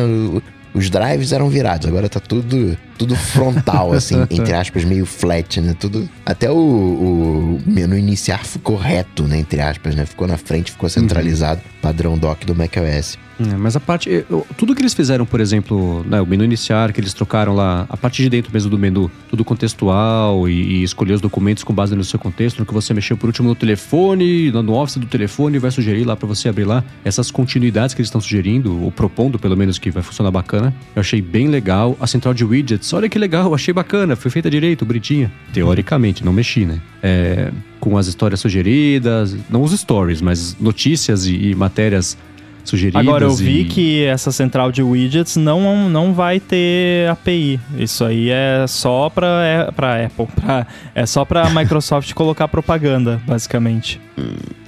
Os drives eram virados, agora tá tudo, tudo frontal, assim, entre aspas, meio flat, né? Tudo. Até o, o, menu iniciar ficou reto, né? Entre aspas, né? Ficou na frente, ficou centralizado, uhum. padrão dock do macOS. É, mas a parte. eu- tudo que eles fizeram, por exemplo, né, o menu iniciar, que eles trocaram lá, a parte de dentro mesmo do menu, tudo contextual e, e escolher os documentos com base no seu contexto, no que você mexeu por último no telefone, no, office do telefone, vai sugerir lá pra você abrir lá. Essas continuidades que eles estão sugerindo, ou propondo pelo menos que vai funcionar bacana, eu achei bem legal. A central de widgets, olha que legal, achei bacana, foi feita direito, bonitinha. Teoricamente, não mexi, né? É, com as histórias sugeridas, não os stories, mas notícias e, e matérias sugeridas. Agora eu vi e- que essa central de widgets não, não vai ter API. Isso aí é só pra, é, pra Apple. Pra, é só pra Microsoft colocar propaganda, basicamente.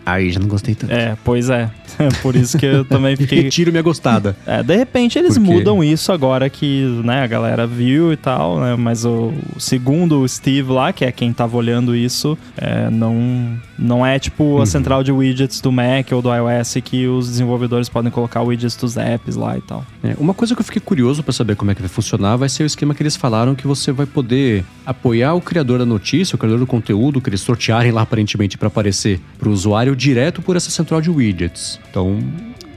Aí já não gostei tanto. É, pois é. Por isso que eu também fiquei. Retiro minha gostada. É, de repente eles mudam isso agora que né, a galera viu e tal, né? Mas o, o segundo o Steve lá, que é quem tava olhando isso, é, não, não é tipo Uhum. a central de widgets do Mac ou do iOS que os desenvolvedores podem colocar widgets dos apps lá e tal. É, uma coisa que eu fiquei curioso pra saber como é que vai funcionar vai ser o esquema que eles falaram que você vai poder apoiar o criador da notícia, o criador do conteúdo que eles sortearem lá aparentemente pra aparecer pro usuário direto por essa central de widgets. Então,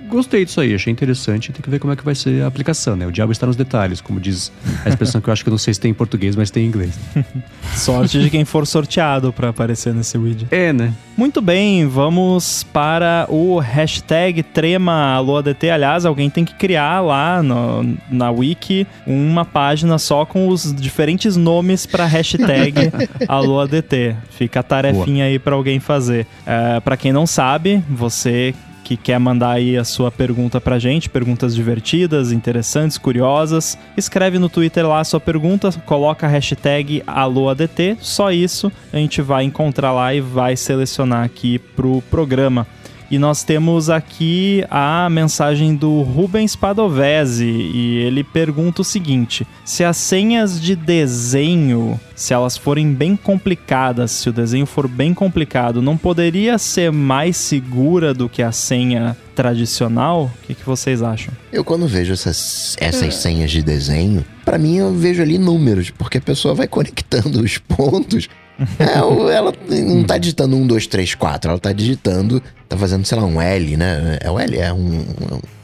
gostei disso aí, achei interessante. Tem que ver como é que vai ser a aplicação, né? O diabo está nos detalhes, como diz a expressão que eu acho que eu não sei se tem em português, mas tem em inglês. Sorte de quem for sorteado pra aparecer nesse widget. É, né? Muito bem, vamos para o hashtag TremaAloADT. Aliás, alguém tem que criar lá no- na wiki uma página só com os diferentes nomes para hashtag AloADT. Fica a tarefinha aí para alguém fazer. É, para quem não sabe, você que quer mandar aí a sua pergunta pra gente, perguntas divertidas, interessantes, curiosas, escreve no Twitter lá a sua pergunta, coloca a hashtag AloADT, só isso a gente vai encontrar lá e vai selecionar aqui pro programa. E nós temos aqui a mensagem do Rubens Padovese e ele pergunta o seguinte: se as senhas de desenho, se elas forem bem complicadas, se o desenho for bem complicado, não poderia ser mais segura do que a senha tradicional? O que, que vocês acham? Eu quando vejo essas, essas senhas de desenho, pra mim eu vejo ali números, porque a pessoa vai conectando os pontos. É, ela não tá digitando um, dois, três, quatro. Ela tá digitando, tá fazendo, sei lá, um L, né? É o L, é um,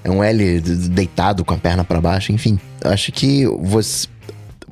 é um L de- deitado com a perna pra baixo, enfim. Acho que você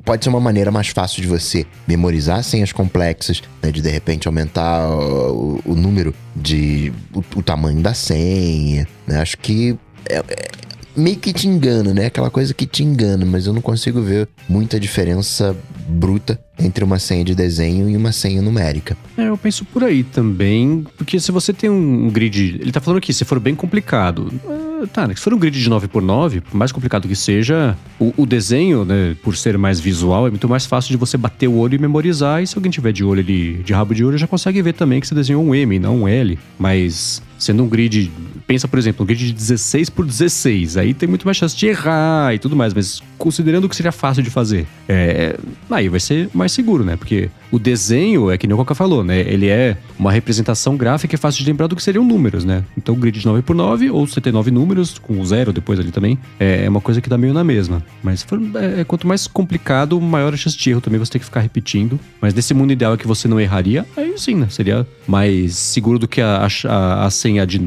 pode ser uma maneira mais fácil de você memorizar senhas complexas, né, de de repente aumentar o, o número de o, o tamanho da senha, né? Acho que é- é meio que te engana, né? Aquela coisa que te engana, mas eu não consigo ver muita diferença bruta entre uma senha de desenho e uma senha numérica. É, eu penso por aí também, porque se você tem um grid. Ele tá falando aqui, se for bem complicado. ah, tá, né? Se for um grid de 9x9, por mais complicado que seja, o, o desenho, né, por ser mais visual, é muito mais fácil de você bater o olho e memorizar. E se alguém tiver de olho ali, de rabo de olho, já consegue ver também que você desenhou um M, não um L. Mas sendo um grid. Pensa, por exemplo, um grid de 16 por 16. Aí tem muito mais chance de errar e tudo mais. Mas considerando que seria fácil de fazer, é, aí vai ser mais seguro, né? Porque o desenho, é que nem o Coca falou, né? Ele é uma representação gráfica é fácil de lembrar do que seriam números, né? Então, grid de 9 por 9 ou 79 números, com zero depois ali também, é uma coisa que dá meio na mesma. Mas for, é, quanto mais complicado, maior a chance de erro também você tem que ficar repetindo. Mas nesse mundo ideal é que você não erraria, aí sim, né? Seria mais seguro do que a, a, a senha de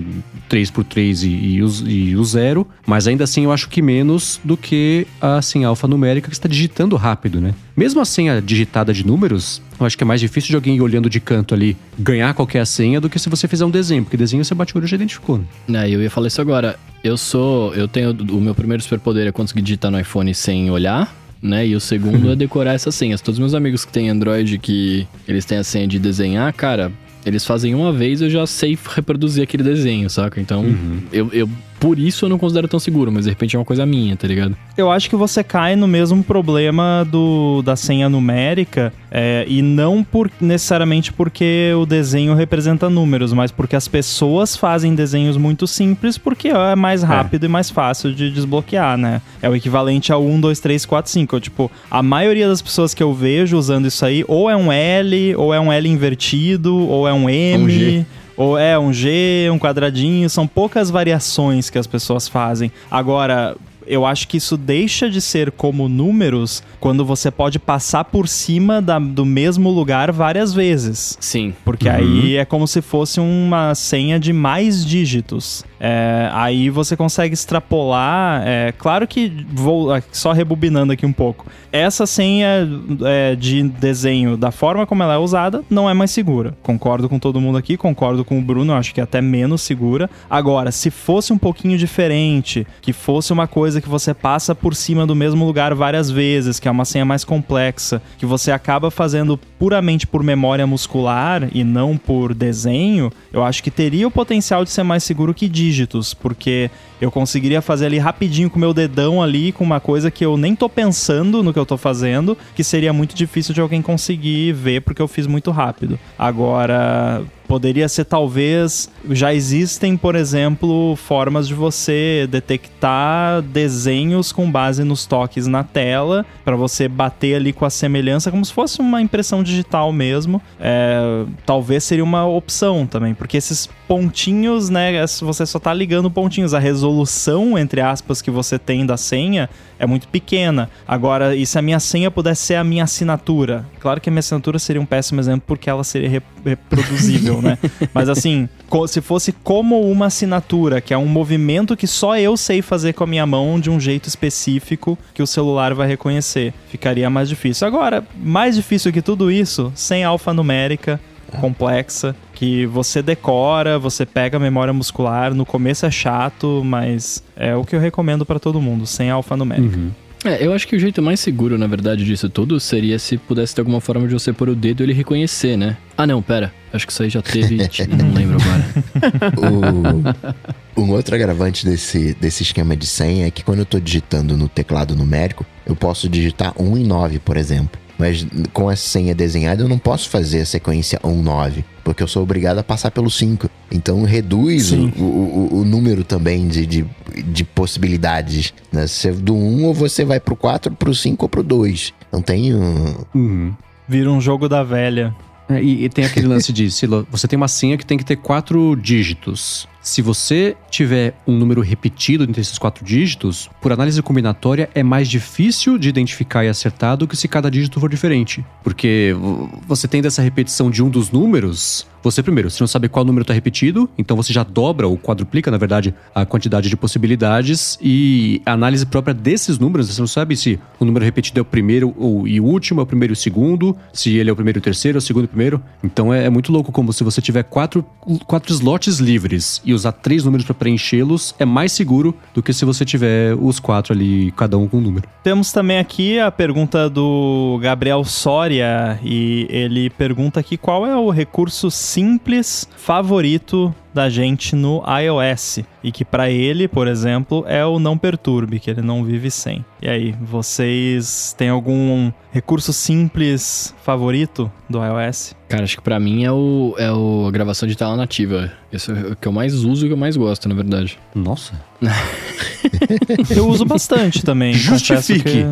3x3 e, e, o, e o zero. Mas ainda assim, eu acho que menos do que a senha alfanumérica que está digitando rápido, né? Mesmo a senha digitada de números, eu acho que é mais difícil de alguém olhando de canto ali ganhar qualquer senha do que se você fizer um desenho, porque desenho você bate o olho e já identificou. Né? É, eu ia falar isso agora. Eu sou. Eu tenho. O meu primeiro superpoder é conseguir digitar no iPhone sem olhar. Né? E o segundo é decorar essas senhas. Todos os meus amigos que têm Android que eles têm a senha de desenhar, cara, eles fazem uma vez eu já sei reproduzir aquele desenho, saca? Então, eu, eu por isso eu não considero tão seguro, mas de repente é uma coisa minha, tá ligado? Eu acho que você cai no mesmo problema do, da senha numérica, é, e não por, necessariamente porque o desenho representa números, mas porque as pessoas fazem desenhos muito simples porque é mais rápido e mais fácil de desbloquear, né? É o equivalente a 1, 2, 3, 4, 5. Tipo, a maioria das pessoas que eu vejo usando isso aí, ou é um L, ou é um L invertido, ou é um M. Um G. Ou é um G, um quadradinho, são poucas variações que as pessoas fazem. Agora, eu acho que isso deixa de ser como números quando você pode passar por cima da- do mesmo lugar várias vezes. Sim. Porque aí é como se fosse uma senha de mais dígitos. É, aí você consegue extrapolar. é, claro que vou é, só rebobinando aqui um pouco. Essa senha é, de desenho, da forma como ela é usada, não é mais segura. Concordo com todo mundo aqui, concordo com o Bruno, acho que é até menos segura. Agora, se fosse um pouquinho diferente, que fosse uma coisa que você passa por cima do mesmo lugar várias vezes, que é uma senha mais complexa, que você acaba fazendo puramente por memória muscular e não por desenho, eu acho que teria o potencial de ser mais seguro que dígitos, porque eu conseguiria fazer ali rapidinho com meu dedão ali, com uma coisa que eu nem tô pensando no que eu tô fazendo, que seria muito difícil de alguém conseguir ver porque eu fiz muito rápido. Agora, poderia ser talvez já existem, por exemplo, formas de você detectar desenhos com base nos toques na tela para você bater ali com a semelhança como se fosse uma impressão digital mesmo. É, talvez seria uma opção também, porque esses pontinhos, né, você só tá ligando pontinhos, a resolução entre aspas que você tem da senha é muito pequena. Agora, e se a minha senha pudesse ser a minha assinatura? Claro que a minha assinatura seria um péssimo exemplo porque ela seria re- reproduzível, né? Mas assim, se fosse como uma assinatura, que é um movimento que só eu sei fazer com a minha mão de um jeito específico que o celular vai reconhecer, ficaria mais difícil. Agora, mais difícil que tudo isso, sem alfanumérica, complexa, que você decora, você pega a memória muscular, no começo é chato, mas é o que eu recomendo pra todo mundo, sem alfanumérica. É, eu acho que o jeito mais seguro, na verdade, disso tudo seria se pudesse ter alguma forma de você pôr o dedo e ele reconhecer, né? Ah, não, pera. Acho que isso aí já teve. não lembro agora. O, um outro agravante desse, desse esquema de senha é que quando eu tô digitando no teclado numérico, eu posso digitar 1 e 9, por exemplo. Mas com a senha desenhada eu não posso fazer a sequência 1, 9, porque eu sou obrigado a passar pelo 5. Então reduz o, o, o- número também de, de, de possibilidades. Né? Se é do 1 ou você vai pro 4, pro 5 ou pro 2. Não tem um... Uhum. Vira um jogo da velha. É, e, e tem aquele lance de, Sila, você tem uma senha que tem que ter quatro dígitos. Se você tiver um número repetido entre esses quatro dígitos, por análise combinatória é mais difícil de identificar e acertar do que se cada dígito for diferente. Porque vo- você tendo essa repetição de um dos números, você primeiro, você não sabe qual número está repetido, então você já dobra ou quadruplica, na verdade, a quantidade de possibilidades e a análise própria desses números, você não sabe se o número repetido é o primeiro ou, e o último, é o primeiro e o segundo, se ele é o primeiro e o terceiro, é o segundo e o primeiro. Então é, é muito louco como se você tiver quatro, quatro slots livres e usar três números para preenchê-los, é mais seguro do que se você tiver os quatro ali, cada um com um número. Temos também aqui a pergunta do Gabriel Soria e ele pergunta aqui qual é o recurso simples favorito da gente no iOS e que pra ele, por exemplo, é o não perturbe, que ele não vive sem. E aí, vocês têm algum recurso simples favorito do iOS? Cara, acho que pra mim é o, é o a gravação de tela nativa. Esse é o que eu mais uso e o que eu mais gosto, na verdade. Nossa. Eu uso bastante também. Justifique. que-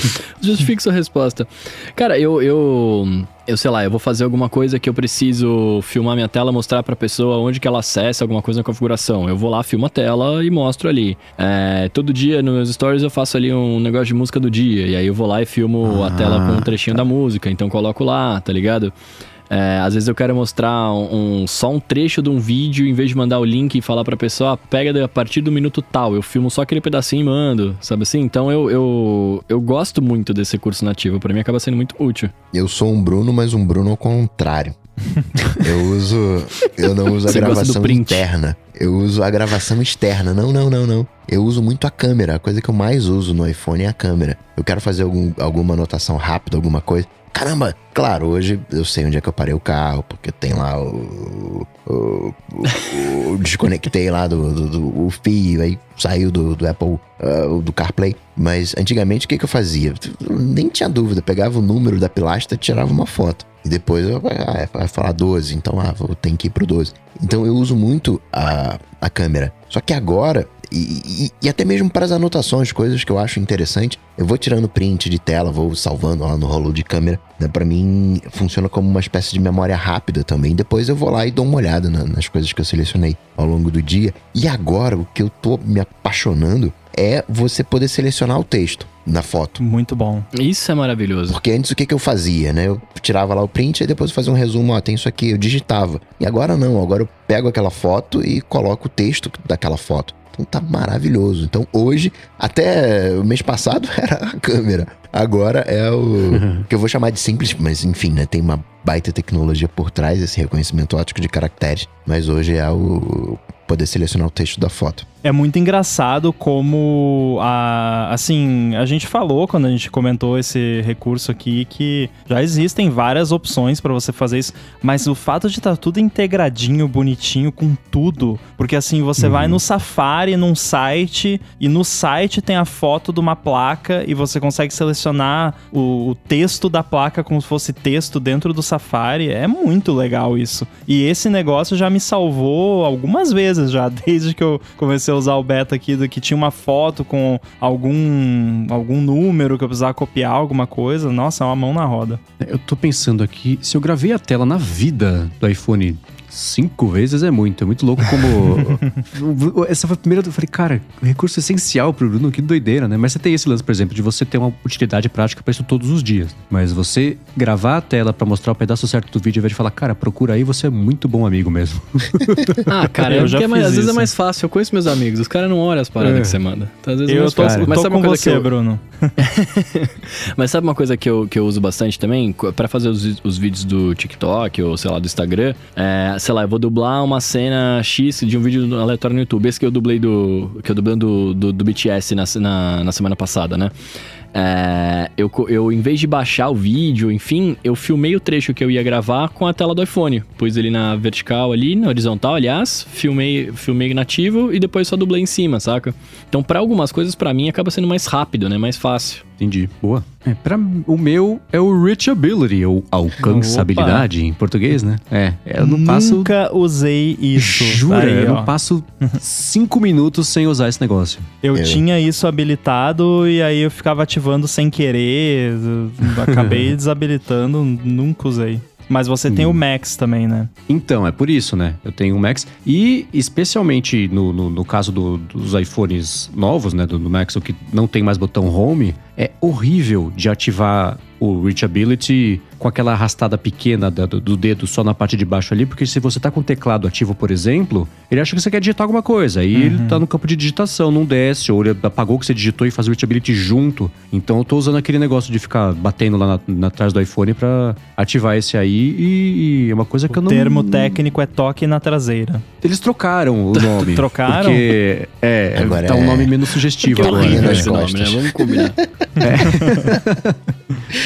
Justifique sua resposta. Cara, eu, eu. Eu sei lá, eu vou fazer alguma coisa que eu preciso filmar minha tela, mostrar pra pessoa onde que ela acessa alguma coisa na configuração. Eu vou lá, filmo a tela e mostro ali. É, todo dia nos meus stories eu faço ali um negócio de música do dia. E aí eu vou lá e filmo a tela com um trechinho da música. Então coloco lá, tá ligado? É, às vezes eu quero mostrar um, um- só um trecho de um vídeo, em vez de mandar o link e falar pra pessoa, ah, pega a partir do minuto tal. Eu filmo só aquele pedacinho e mando, sabe assim? Então eu, eu, eu gosto muito desse recurso nativo. Pra mim acaba sendo muito útil. Eu sou um Bruno, mas um Bruno ao contrário. Eu uso. Eu não uso a Você gravação interna. Eu uso a gravação externa. Não, não, não, não. Eu uso muito a câmera. A coisa que eu mais uso no iPhone é a câmera. Eu quero fazer algum, alguma anotação rápida, alguma coisa. Caramba! Claro, hoje eu sei onde é que eu parei o carro, porque tem lá o. o, o- o- desconectei lá do, do- do- fio, aí saiu do, do Apple, ah, do CarPlay. Mas antigamente o que, que eu fazia? Nem tinha dúvida, pegava o número da pilastra, tirava uma foto. E depois eu, ah, é, vai falar 12, então ah, tem que ir pro 12. Então eu uso muito a, a câmera. Só que agora, e, e- e até mesmo para as anotações, coisas que eu acho interessante, eu vou tirando print de tela, vou salvando lá no rolo de câmera. Né? Para mim, funciona como uma espécie de memória rápida também. Depois eu vou lá e dou uma olhada na- nas coisas que eu selecionei ao longo do dia. E agora, o que eu tô me apaixonando é você poder selecionar o texto na foto. Muito bom. Isso é maravilhoso. Porque antes o que, que eu fazia, né? Eu tirava lá o print e depois eu fazia um resumo, ó, tem isso aqui, eu digitava. E agora não, agora eu pego aquela foto e coloco o texto daquela foto. Então tá maravilhoso. Então hoje, até o mês passado era a câmera. Agora é o que eu vou chamar de simples, mas enfim, né? Tem uma baita tecnologia por trás, esse reconhecimento ótico de caracteres. Mas hoje é o poder selecionar o texto da foto. É muito engraçado como a, assim, a gente falou quando a gente comentou esse recurso aqui que já existem várias opções para você fazer isso, mas o fato de estar tá tudo integradinho, bonitinho com tudo, porque assim você uhum. vai no Safari, num site e no site tem a foto de uma placa e você consegue selecionar o, o texto da placa como se fosse texto dentro do Safari. É muito legal isso. E esse negócio já me salvou algumas vezes já desde que eu comecei a usar o beta aqui do que tinha uma foto com algum algum número que eu precisava copiar alguma coisa. Nossa, é uma mão na roda. Eu tô pensando aqui, se eu gravei a tela na vida do iPhone Cinco vezes é muito, é muito louco como. Essa foi a primeira. Eu falei, cara, recurso essencial pro Bruno, que doideira, né? Mas você tem esse lance, por exemplo, de você ter uma utilidade prática para isso todos os dias. Mas você gravar a tela para mostrar o pedaço certo do vídeo, ao invés de falar, cara, procura aí, você é muito bom amigo mesmo. ah, cara, eu já é mais, às vezes é mais fácil. Eu conheço meus amigos, os caras não olham as paradas é. que você manda. Então, às vezes eu é tô, fácil. Mas tô sabe com você, eu... Bruno. Mas sabe uma coisa que eu, que eu uso bastante também? para fazer os, os vídeos do TikTok ou, sei lá, do Instagram, é, sei lá, eu vou dublar uma cena X de um vídeo aleatório no YouTube. Esse que eu dublei do. que eu dublei do, do, do BTS na, na, na semana passada, né? É, eu, eu, em vez de baixar o vídeo, enfim, eu filmei o trecho que eu ia gravar com a tela do iPhone. Pus ele na vertical ali, na horizontal, aliás, filmei, filmei nativo e depois só dublei em cima, saca? Então, para algumas coisas, para mim, acaba sendo mais rápido, né? Mais fácil. Entendi. Boa. É, pra, o meu é o reachability, ou alcançabilidade Opa. em português, né? É, eu não passo... Nunca usei isso. Jura? Aí, eu não passo cinco minutos sem usar esse negócio. Eu é. tinha isso habilitado e aí eu ficava ativando sem querer, acabei desabilitando, nunca usei. Mas você tem hum. o Max também, né? Então, é por isso, né? Eu tenho o Max. E especialmente no, no, no caso do, dos iPhones novos, né? Do, do Max, o que não tem mais botão home, é horrível de ativar o reachability com aquela arrastada pequena do, do, dedo só na parte de baixo ali, porque se você tá com o teclado ativo, por exemplo, ele acha que você quer digitar alguma coisa, aí uhum. ele tá no campo de digitação, não desce, ou ele apagou o que você digitou e faz o reachability junto. Então eu tô usando aquele negócio de ficar batendo lá na, na trás do iPhone para ativar esse aí e, e, é uma coisa que o eu não... O termo técnico é toque na traseira. Eles trocaram o nome. trocaram? Porque, é, agora tá é... um nome menos sugestivo agora. Né? Esse nome, né? Vamos combinar. É.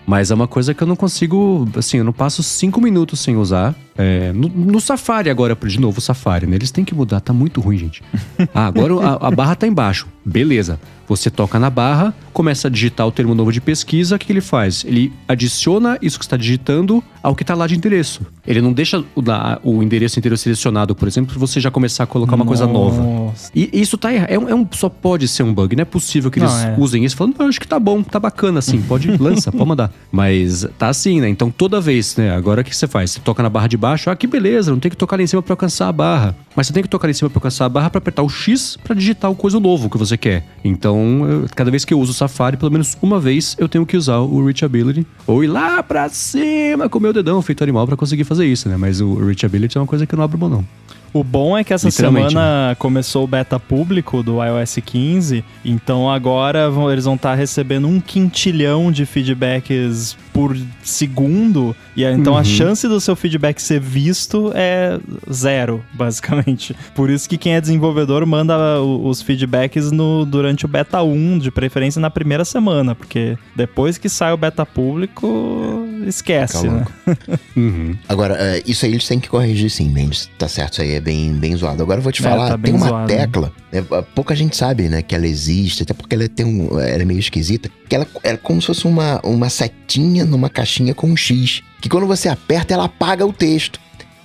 Mas é uma coisa que eu não consigo, assim, eu não passo cinco minutos sem usar. É, no, no, Safari agora, de novo o Safari, né? Eles têm que mudar, tá muito ruim, gente. Ah, agora a, a barra tá embaixo. Beleza. Você toca na barra, começa a digitar o termo novo de pesquisa, o que, que ele faz? Ele adiciona isso que está digitando ao que está lá de endereço. Ele não deixa o, o endereço inteiro selecionado, por exemplo, você já começar a colocar uma Nossa. coisa nova. E isso tá errado. É, é, um, só pode ser um bug. Não é possível que eles não, é. usem isso falando, não, acho que tá bom, tá bacana assim, pode, lança, pode mandar. Mas tá assim, né? Então toda vez, né? Agora o que você faz? Você toca na barra de baixo, ah, que beleza, não tem que tocar lá em cima para alcançar a barra. Mas você tem que tocar lá em cima para alcançar a barra para apertar o X para digitar o coisa novo que você quer. Então, eu, cada vez que eu uso o Safari, pelo menos uma vez eu tenho que usar o Reachability. Ou ir lá pra cima com o meu dedão feito animal para conseguir fazer isso, né? Mas o Reachability é uma coisa que eu não abro mão, não. O bom é que essa semana né? começou o beta público do iOS 15, então agora vão, eles vão estar tá recebendo um quintilhão de feedbacks por segundo, e então uhum. a chance do seu feedback ser visto é zero, basicamente. Por isso que quem é desenvolvedor manda os feedbacks no, durante o beta 1, de preferência na primeira semana, porque depois que sai o beta público, esquece, né? uhum. Agora, uh, isso aí eles têm que corrigir sim, Mendes. Tá certo, isso aí é bem, bem zoado. Agora eu vou te é, falar, tá tem uma zoado, tecla, né? pouca gente sabe, né, que ela existe, até porque ela, tem um, ela é meio esquisita, que ela é como se fosse uma, uma setinha numa caixinha com um X, que quando você aperta, ela apaga o texto.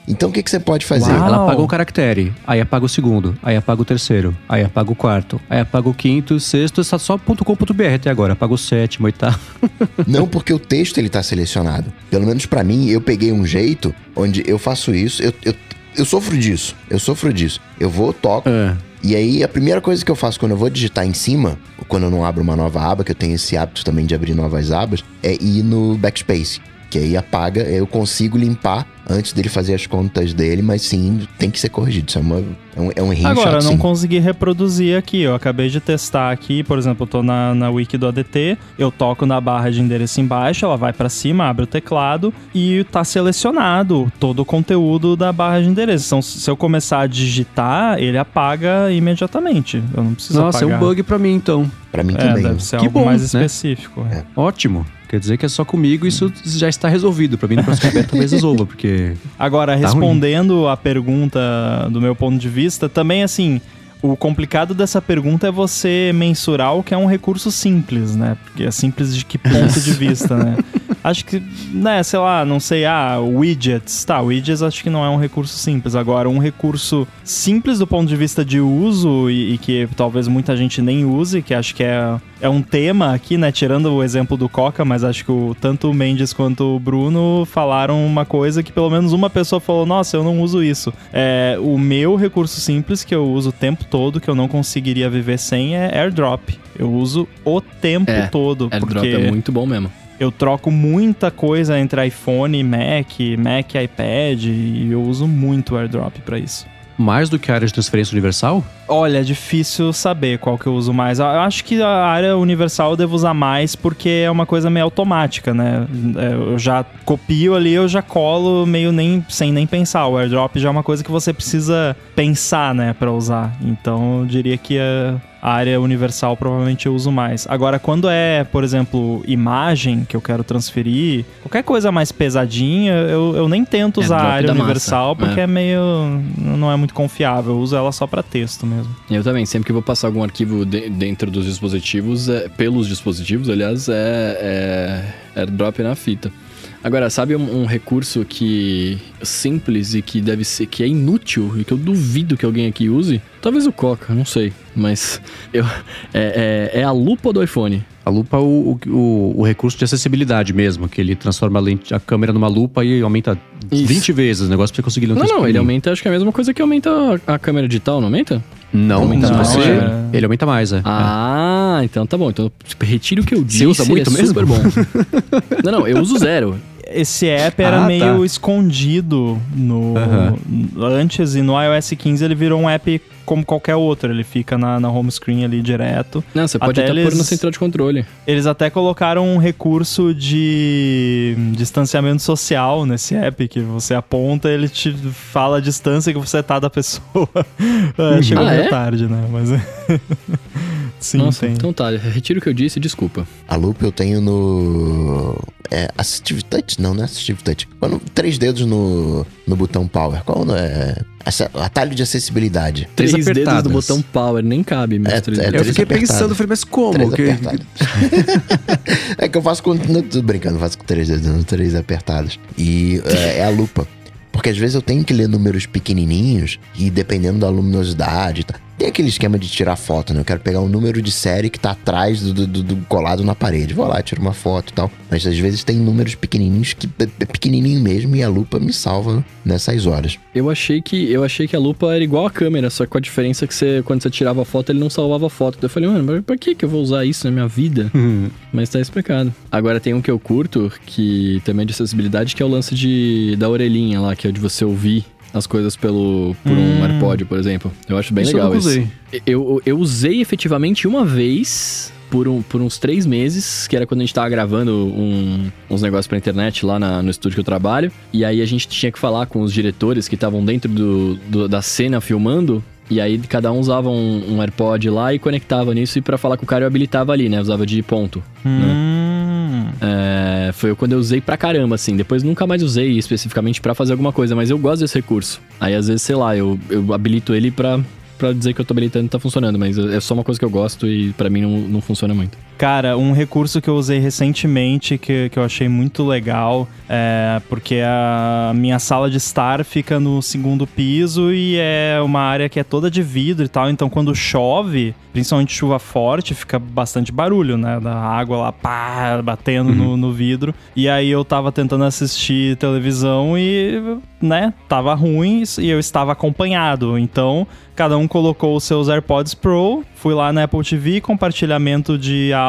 Então o que, que você pode fazer? Uau. Ela apaga o caractere, aí apaga o segundo, aí apaga o terceiro, aí apaga o quarto, aí apaga o quinto, o sexto, está só .com.br até agora, apaga o sétimo, oitavo. Não, porque o texto ele tá selecionado. Pelo menos para mim, eu peguei um jeito onde eu faço isso, eu, eu, eu sofro disso, eu sofro disso. Eu vou, toco, é. E aí, a primeira coisa que eu faço quando eu vou digitar em cima, quando eu não abro uma nova aba, que eu tenho esse hábito também de abrir novas abas, é ir no backspace. Que aí apaga, eu consigo limpar antes dele fazer as contas dele, mas sim, tem que ser corrigido. Isso é, uma, é um, é um Agora, chato, não sim. consegui reproduzir aqui. Eu acabei de testar aqui, por exemplo, eu tô na, na wiki do ADT, eu toco na barra de endereço embaixo, ela vai pra cima, abre o teclado e tá selecionado todo o conteúdo da barra de endereço. Então, se eu começar a digitar, ele apaga imediatamente. Eu não preciso Nossa, apagar. é um bug pra mim, então. Pra mim É, também. deve ser Que algo bom, mais né? específico. é. Ótimo. Quer dizer que é só comigo isso já está resolvido. Pra mim, no próximo beta talvez resolva, porque... Agora, Tá respondendo a pergunta do meu ponto de vista, também assim, o complicado dessa pergunta é você mensurar o que é um recurso simples, né? Porque é simples de que ponto de vista, né? Acho que, né, sei lá, não sei, ah, widgets. Tá, widgets acho que não é um recurso simples. Agora, um recurso simples do ponto de vista de uso e, e que talvez muita gente nem use, que acho que é, é um tema aqui, né? Tirando o exemplo do Coca, mas acho que o, tanto o Mendes quanto o Bruno falaram uma coisa que pelo menos uma pessoa falou: Nossa, eu não uso isso. É, o meu recurso simples que eu uso o tempo todo, que eu não conseguiria viver sem, é AirDrop. Eu uso o tempo É, todo. AirDrop porque é muito bom mesmo. Eu troco muita coisa entre iPhone e Mac, Mac e iPad, e eu uso muito o AirDrop pra isso. Mais do que a área de transferência universal? Olha, é difícil saber qual que eu uso mais. Eu acho que a área universal eu devo usar mais porque é uma coisa meio automática, né? É, Eu já copio ali, eu já colo meio nem sem nem pensar. O AirDrop já é uma coisa que você precisa pensar, né, Pra usar. Então, eu diria que a a área universal provavelmente eu uso mais. Agora, quando é, por exemplo, imagem que eu quero transferir, qualquer coisa mais pesadinha, eu, eu nem tento usar a AirDrop área da massa, universal porque é. é meio. não é muito confiável. Eu uso ela só pra texto mesmo. Eu também, sempre que vou passar algum arquivo de- dentro dos dispositivos, é- pelos dispositivos, aliás, é, é AirDrop na fita. Agora, sabe um, um recurso que simples e que deve ser que é inútil e que eu duvido que alguém aqui use? Talvez o Coca, não sei, mas eu é, é- é a lupa do iPhone. A lupa é o, o, o recurso de acessibilidade mesmo, que ele transforma a, lente, a câmera numa lupa e aumenta Isso. 20 vezes o negócio pra você conseguir Não, não, ele aumenta, acho que é a mesma coisa que aumenta a, a câmera digital, não aumenta? Não, Aumenta não, você... é- Ele aumenta mais, é. Ah, então tá bom. Então, retiro o que eu disse. usa muito é mesmo? super bom. não, não, eu uso zero. Esse app era Ah, meio tá. escondido no Aham. antes e no iOS 15 ele virou um app como qualquer outro, ele fica na, na home screen ali direto. Não, você pode Até até, eles- pôr na central de controle. Eles até colocaram um recurso de distanciamento social nesse app que você aponta, ele te fala a distância que você tá da pessoa. É, chegou Ah, meio é? tarde, né? Mas Sim, Nossa, tem. então tá, retiro o que eu disse, desculpa. A lupa eu tenho no. É Assistive Touch? Não, não é Assistive Touch. Quando, três dedos no, no botão Power. Qual é? Atalho de acessibilidade. Três Três dedos do botão power, nem cabe, É, três é, Eu três fiquei apertadas. pensando, falei, mas como? Três Que- é que eu faço com. Não tô brincando, eu faço com três dedos, não, três apertadas. E é, é a lupa. Porque às vezes eu tenho que ler números pequenininhos e dependendo da luminosidade. Tá. Tem aquele esquema de tirar foto, né? Eu quero pegar o número de série que tá atrás do, do- do- do colado na parede. Vou lá, tiro uma foto e tal. Mas às vezes tem números pequenininhos que é pequenininho mesmo e a lupa me salva nessas horas. Eu achei que eu achei que a lupa era igual a câmera, só que com a diferença que você, quando você tirava a foto, ele não salvava a foto. Daí eu falei, mano, mas pra que que eu vou usar isso na minha vida? Hum, Mas tá explicado. Agora tem um que eu curto, que também é de acessibilidade, que é o lance de, da orelhinha lá, que é de você ouvir as coisas pelo, por um Hum. AirPod, por exemplo. Eu acho bem Isso legal eu esse. usei. Eu, eu usei efetivamente uma vez por, um, por uns três meses, que era quando a gente tava gravando um- uns negócios pra internet lá na- no estúdio que eu trabalho. E aí a gente tinha que falar com os diretores que estavam dentro do, do- da cena filmando. E aí cada um usava um, um AirPod lá e conectava nisso. E pra falar com o cara eu habilitava ali, né? Usava de ponto. Hum. É, foi quando eu usei pra caramba, assim. Depois nunca mais usei especificamente pra fazer alguma coisa, mas eu gosto desse recurso. Aí às vezes, sei lá, eu, eu habilito ele pra, pra dizer que eu tô habilitando e tá funcionando, mas é só uma coisa que eu gosto e pra mim não, não funciona muito. Cara, um recurso que eu usei recentemente que, que eu achei muito legal é porque a minha sala de estar fica no segundo piso e é uma área que é toda de vidro e tal. Então, quando chove, principalmente chuva forte, fica bastante barulho, né? Da água lá, pá, batendo uhum. no, no vidro. E aí eu tava tentando assistir televisão e, né, tava ruim e eu estava acompanhado. Então, cada um colocou os seus AirPods Pro, fui lá na Apple TV, compartilhamento de áudio,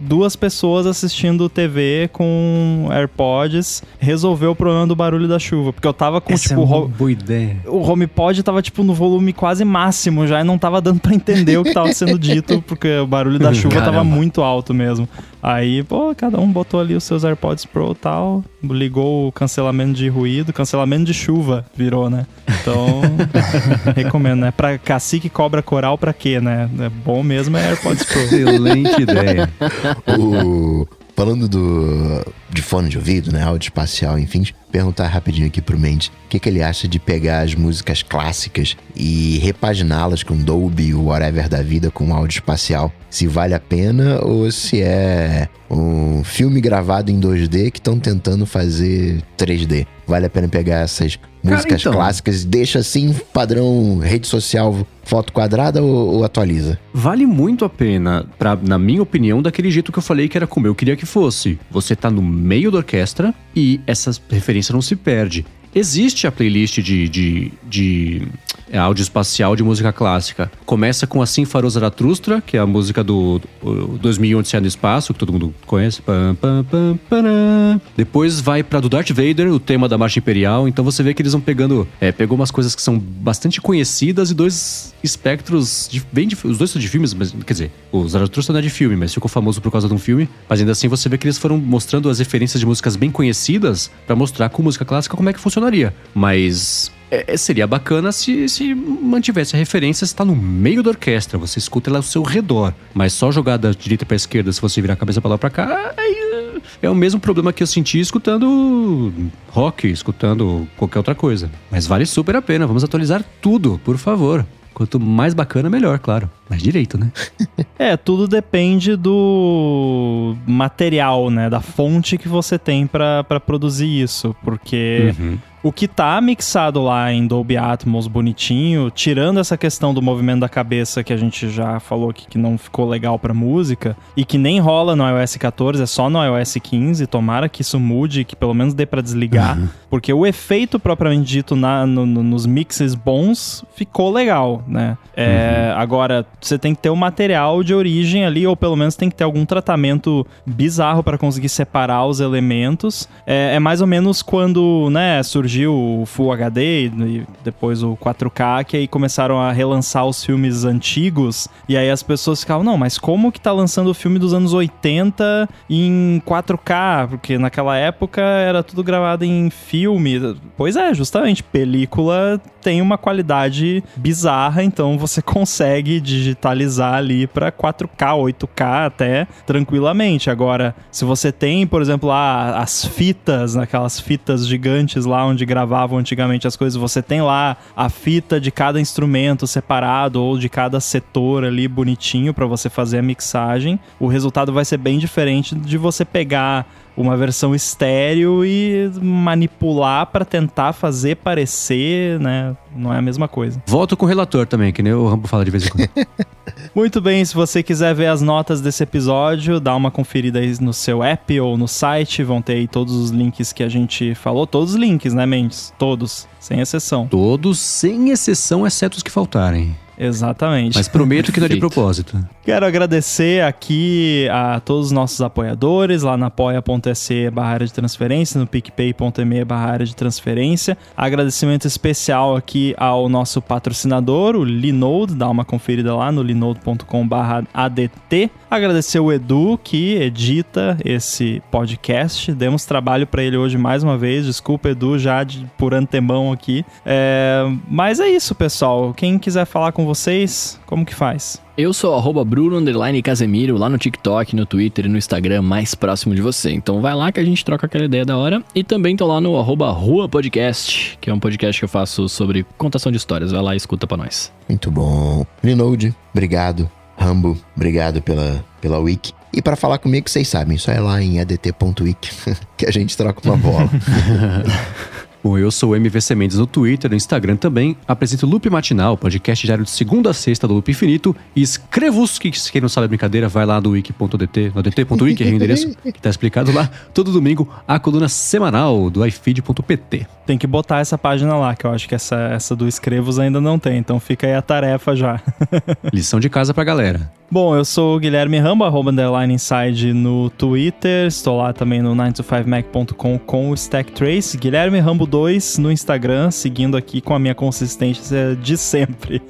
duas pessoas assistindo TV com AirPods, resolveu o problema do barulho da chuva, porque eu tava com Essa tipo é uma boa ideia. O HomePod tava tipo no volume quase máximo já e não tava dando para entender o que tava sendo dito, porque o barulho da chuva Caramba. tava muito alto mesmo. Aí, pô, cada um botou ali os seus AirPods Pro e tal, ligou o cancelamento de ruído, cancelamento de chuva virou, né? Então, recomendo, né? Pra cacique cobra coral pra quê, né? É bom mesmo é AirPods Pro. Excelente ideia. o... Falando do, de fone de ouvido, né? Áudio espacial, enfim, perguntar rapidinho aqui pro Mendes o que, que ele acha de pegar as músicas clássicas e repaginá-las com Dolby, whatever da vida, com áudio espacial. Se vale a pena ou se é um filme gravado em 2D que estão tentando fazer 3D. Vale a pena pegar essas músicas então, clássicas e deixa assim padrão rede social, foto quadrada ou, ou, atualiza? Vale muito a pena, pra, na minha opinião, daquele jeito que eu falei que era como eu queria que fosse. Você tá no meio da orquestra e essa referência não se perde. Existe a playlist de, de, de é, áudio espacial de música clássica. Começa com Assim Farou Zaratustra, que é a música do, do 2001 Odisseia no Espaço, que todo mundo conhece. Pam, pam, pam, Depois vai para do Darth Vader, o tema da Marcha Imperial. Então você vê que eles vão pegando... É, pegou umas coisas que são bastante conhecidas e dois espectros de, bem de, Os dois são de filmes, mas quer dizer, o Zaratustra não é de filme, mas ficou famoso por causa de um filme. Mas ainda assim você vê que eles foram mostrando as referências de músicas bem conhecidas para mostrar com música clássica como é que funciona funcionaria. Mas é, é, seria bacana se, se mantivesse a referência, está no meio da orquestra, você escuta ela ao seu redor. Mas só jogar da direita para esquerda, se você virar a cabeça para lá para cá, é, é o mesmo problema que eu senti escutando rock, escutando qualquer outra coisa. Mas vale super a pena, vamos atualizar tudo, por favor. Quanto mais bacana, melhor, claro. Mais direito, né? é, tudo depende do material, né? Da fonte que você tem para produzir isso. Porque uhum. O que tá mixado lá em Dolby Atmos bonitinho, tirando essa questão do movimento da cabeça que a gente já falou aqui que não ficou legal pra música, e que nem rola no iOS 14, é só no iOS 15, tomara que isso mude, que pelo menos dê pra desligar, uhum. porque o efeito propriamente dito na, no, no, nos mixes bons ficou legal, né? É, uhum. Agora, você tem que ter o material de origem ali, ou pelo menos tem que ter algum tratamento bizarro para conseguir separar os elementos. É, é mais ou menos quando, né, surgiu surgiu o Full HD e depois o 4K, que aí começaram a relançar os filmes antigos, e aí as pessoas ficavam, não, mas como que tá lançando o filme dos anos 80 em 4K? Porque naquela época era tudo gravado em filme. Pois é, justamente, película tem uma qualidade bizarra, então você consegue digitalizar ali para 4K, 8K até tranquilamente. Agora, se você tem, por exemplo, lá as fitas, aquelas fitas gigantes lá onde onde gravavam antigamente as coisas, você tem lá a fita de cada instrumento separado ou de cada setor ali bonitinho para você fazer a mixagem. O resultado vai ser bem diferente de você pegar uma versão estéreo e manipular para tentar fazer parecer, né? Não é a mesma coisa. Volto com o relator também, que nem o Rambo fala de vez em quando. Muito bem, se você quiser ver as notas desse episódio, dá uma conferida aí no seu app ou no site, vão ter aí todos os links que a gente falou, todos os links, né, Mendes? Todos, sem exceção. Todos, sem exceção, exceto os que faltarem. Exatamente. Mas prometo que não é de propósito. Quero agradecer aqui a todos os nossos apoiadores lá na apoia.se barra área de transferência, no picpay.me barra área de transferência. Agradecimento especial aqui ao nosso patrocinador, o Linode, dá uma conferida lá no linode.com barra ADT. Agradecer o Edu, que edita esse podcast. Demos trabalho para ele hoje mais uma vez. Desculpa, Edu, já de, por antemão aqui. É, mas é isso, pessoal. Quem quiser falar com vocês, como que faz? Eu sou arroba Bruno Casemiro, lá no TikTok, no Twitter e no Instagram mais próximo de você. Então vai lá que a gente troca aquela ideia da hora. E também tô lá no arroba Rua Podcast, que é um podcast que eu faço sobre contação de histórias. Vai lá e escuta pra nós. Muito bom. Linode, obrigado. Rambo, obrigado pela, pela wiki. E para falar comigo, vocês sabem, só é lá em adt.wiki que a gente troca uma bola. Bom, eu sou o MVC Mendes no Twitter, no Instagram também. Apresento o Loop Matinal, podcast diário de segunda a sexta do Loop Infinito. E escrevo-os, que quem não sabe a brincadeira, vai lá no wiki.dt, no dt.wiki, é o endereço que tá explicado lá. Todo domingo, a coluna semanal do ifeed.pt. Tem que botar essa página lá, que eu acho que essa, essa do Escrevos ainda não tem. Então fica aí a tarefa já. Lição de casa pra galera. Bom, eu sou o Guilherme Rambo, arroba underline inside no Twitter. Estou lá também no 9to5mac.com com o Stack Trace. Guilherme Rambo 2 no Instagram, seguindo aqui com a minha consistência de sempre.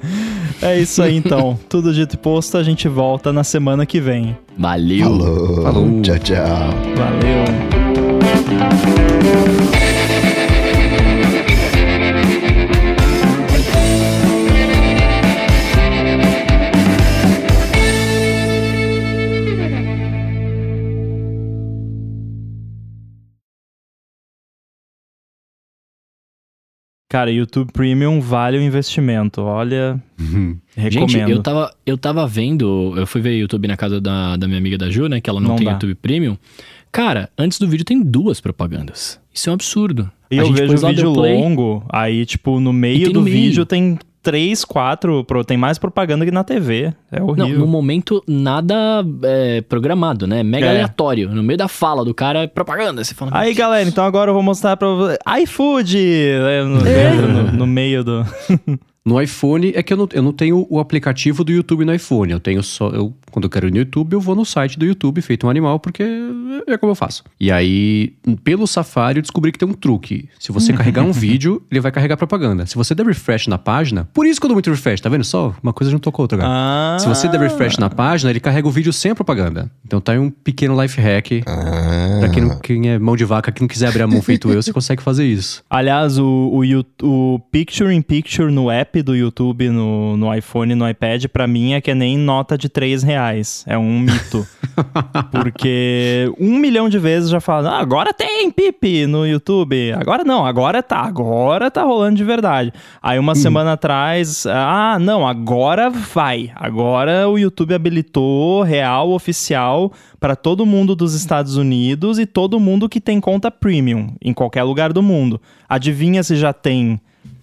É isso aí então. Tudo dito e posto, a gente volta na semana que vem. Valeu! Falou. Falou. Tchau, tchau. Valeu! Cara, YouTube Premium vale o investimento. Olha, recomendo. Gente, eu tava, eu tava vendo, eu fui ver YouTube na casa da, da minha amiga da Ju, né? Que ela não, Não tem dá. YouTube Premium. Cara, antes do vídeo tem duas propagandas. Isso é um absurdo. E A eu vejo lá, vídeo play. longo, aí, tipo, no meio do no meio. vídeo tem três, quatro, tem mais propaganda que na TV. É Não, horrível. no momento nada é, programado, né? Mega É. aleatório. No meio da fala do cara é propaganda. Você fala, Aí, galera, então agora eu vou mostrar pra iFood! É, no, no- no meio do. No iPhone é que eu não, eu não tenho o aplicativo do YouTube no iPhone. Eu tenho só. Eu, quando eu quero ir no YouTube, eu vou no site do YouTube, feito um animal, porque é como eu faço. E aí, pelo Safari, eu descobri que tem um truque. Se você carregar um vídeo, ele vai carregar propaganda. Se você der refresh na página, por isso que eu dou muito refresh, tá vendo? Só uma coisa juntou com a outra. Ah. Se você der refresh na página, ele carrega o vídeo sem a propaganda. Então tá aí um pequeno life hack. Ah, Pra quem, não, quem é mão de vaca, que não quiser abrir a mão feito eu, você consegue fazer isso. Aliás, o, o, o Picture in Picture no app do YouTube, no, no iPhone e no iPad, pra mim é que nem nota de 3 reais. É um mito. Porque um milhão de vezes já falam, ah, agora tem Pipe no YouTube. Agora não, agora tá, agora tá rolando de verdade. Aí uma semana atrás, ah, não, agora vai. Agora o YouTube habilitou real, oficial, para todo mundo dos Estados Unidos e todo mundo que tem conta premium em qualquer lugar do mundo. Adivinha se já tem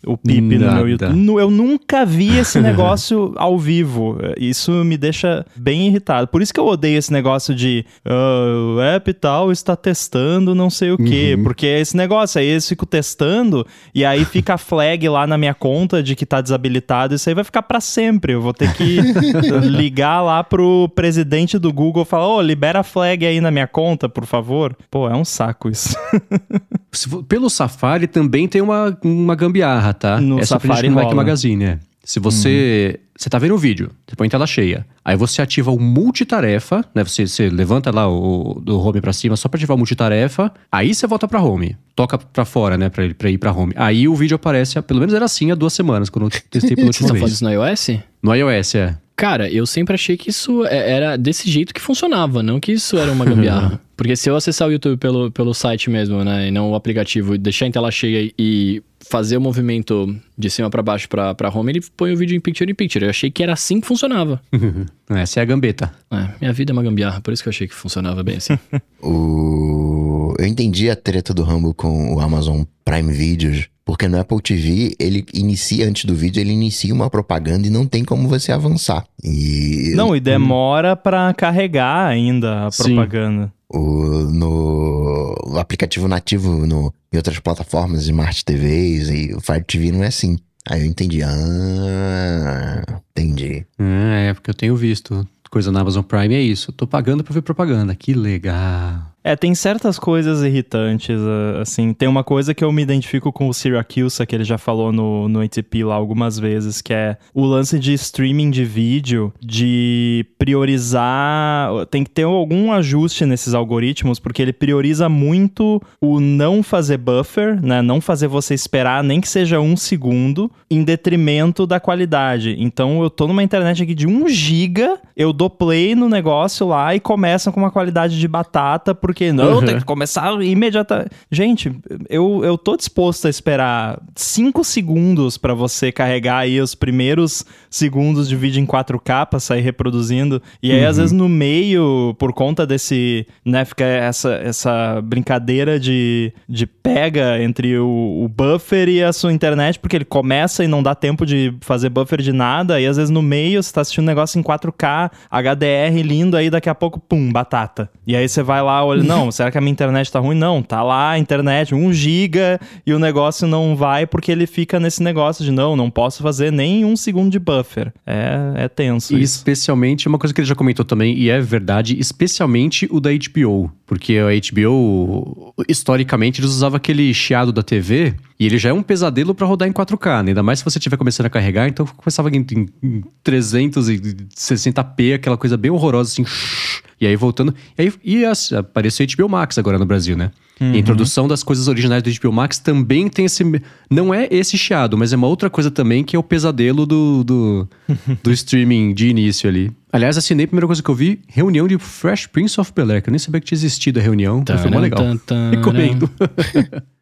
o Pipe no meu YouTube? Eu nunca vi esse negócio ao vivo. Isso me deixa bem irritado. Por isso que eu odeio esse negócio de "Ah, o app tal está testando não sei o quê. Porque esse negócio aí, eles ficam testando e aí fica a flag lá na minha conta de que tá desabilitado. Isso aí vai ficar para sempre. Eu vou ter que ligar lá pro presidente do Google e falar: Ô, libera a flag aí na minha conta, por favor. Pô, é um saco isso. Pelo Safari também tem uma, uma gambiarra, tá? No é só pra Safari gente no Mac. Magazine, é. Se você. Você tá vendo o vídeo, você põe tela cheia. Aí você ativa o multitarefa, né? Você, você levanta lá o do home pra cima só pra ativar o multitarefa. Aí você volta pra home. Toca pra fora, né? Pra, ele- pra ir pra home. Aí o vídeo aparece, pelo menos era assim há duas semanas, quando eu testei pela Você última tá vez. fazendo isso no iOS? No iOS, é. Cara, eu sempre achei que isso é- era desse jeito que funcionava, não que isso era uma gambiarra. Porque se eu acessar o YouTube pelo, pelo site mesmo, né, e não o aplicativo, deixar em tela cheia e fazer o movimento de cima pra baixo pra, pra home, ele põe o vídeo em picture in picture. Eu achei que era assim que funcionava. Essa é a gambeta. É, minha vida é uma gambiarra, por isso que eu achei que funcionava bem assim. O... Eu entendi a treta do Rambo com o Amazon Prime Videos, porque no Apple TV, ele inicia, antes do vídeo, ele inicia uma propaganda e não tem como você avançar. E Não, e demora pra carregar ainda a Sim. propaganda. o, no o aplicativo nativo no, em outras plataformas, Smart TVs e o Fire TV não é assim. Aí eu entendi. Ah, entendi. É, porque eu tenho visto coisa na Amazon Prime, é isso. Tô pagando pra ver propaganda. Que legal. É, tem certas coisas irritantes, ah, assim. Tem uma coisa que eu me identifico com o Syracuse, que ele já falou no, no ATP lá algumas vezes, que é o lance de streaming de vídeo, de priorizar. Tem que ter algum ajuste nesses algoritmos, porque ele prioriza muito o não fazer buffer, né? Não fazer você esperar nem que seja um segundo, em detrimento da qualidade. Então eu tô numa internet aqui de 1 giga, eu dou play no negócio lá e começa com uma qualidade de batata, porque porque não, Uhum. tem que começar imediatamente. Gente, eu, eu tô disposto a esperar 5 segundos pra você carregar aí os primeiros segundos de vídeo em 4K pra sair reproduzindo. E aí, às vezes, no meio, por conta desse, né, fica essa, essa brincadeira de, de pega entre o, o buffer e a sua internet, porque ele começa e não dá tempo de fazer buffer de nada, e às vezes no meio você tá assistindo um negócio em 4K, HDR lindo, aí daqui a pouco, pum, batata. E aí você vai lá, olha, não, será que a minha internet tá ruim? Não, tá lá a internet, 1 giga, e o negócio não vai porque ele fica nesse negócio de, não, não posso fazer nem um segundo de buffer. É, é tenso E isso. especialmente, uma coisa que ele já comentou também, e é verdade, especialmente o da HBO. Porque a HBO, historicamente, eles usavam aquele chiado da TV, e ele já é um pesadelo pra rodar em 4K, né? Ainda mais se você estiver começando a carregar, então começava em, em, em 360p, aquela coisa bem horrorosa, assim. E aí voltando. E aí e as- apareceu o HBO Max agora no Brasil, né? E a introdução das coisas originais do HBO Max também tem esse. Não é esse chiado, mas é uma outra coisa também que é o pesadelo do, do, do streaming de início ali. Aliás, assinei a primeira coisa que eu vi: reunião de Fresh Prince of Bel Air, que eu nem sabia que tinha existido a reunião. mas foi mó legal. Tan, tan, Recomendo.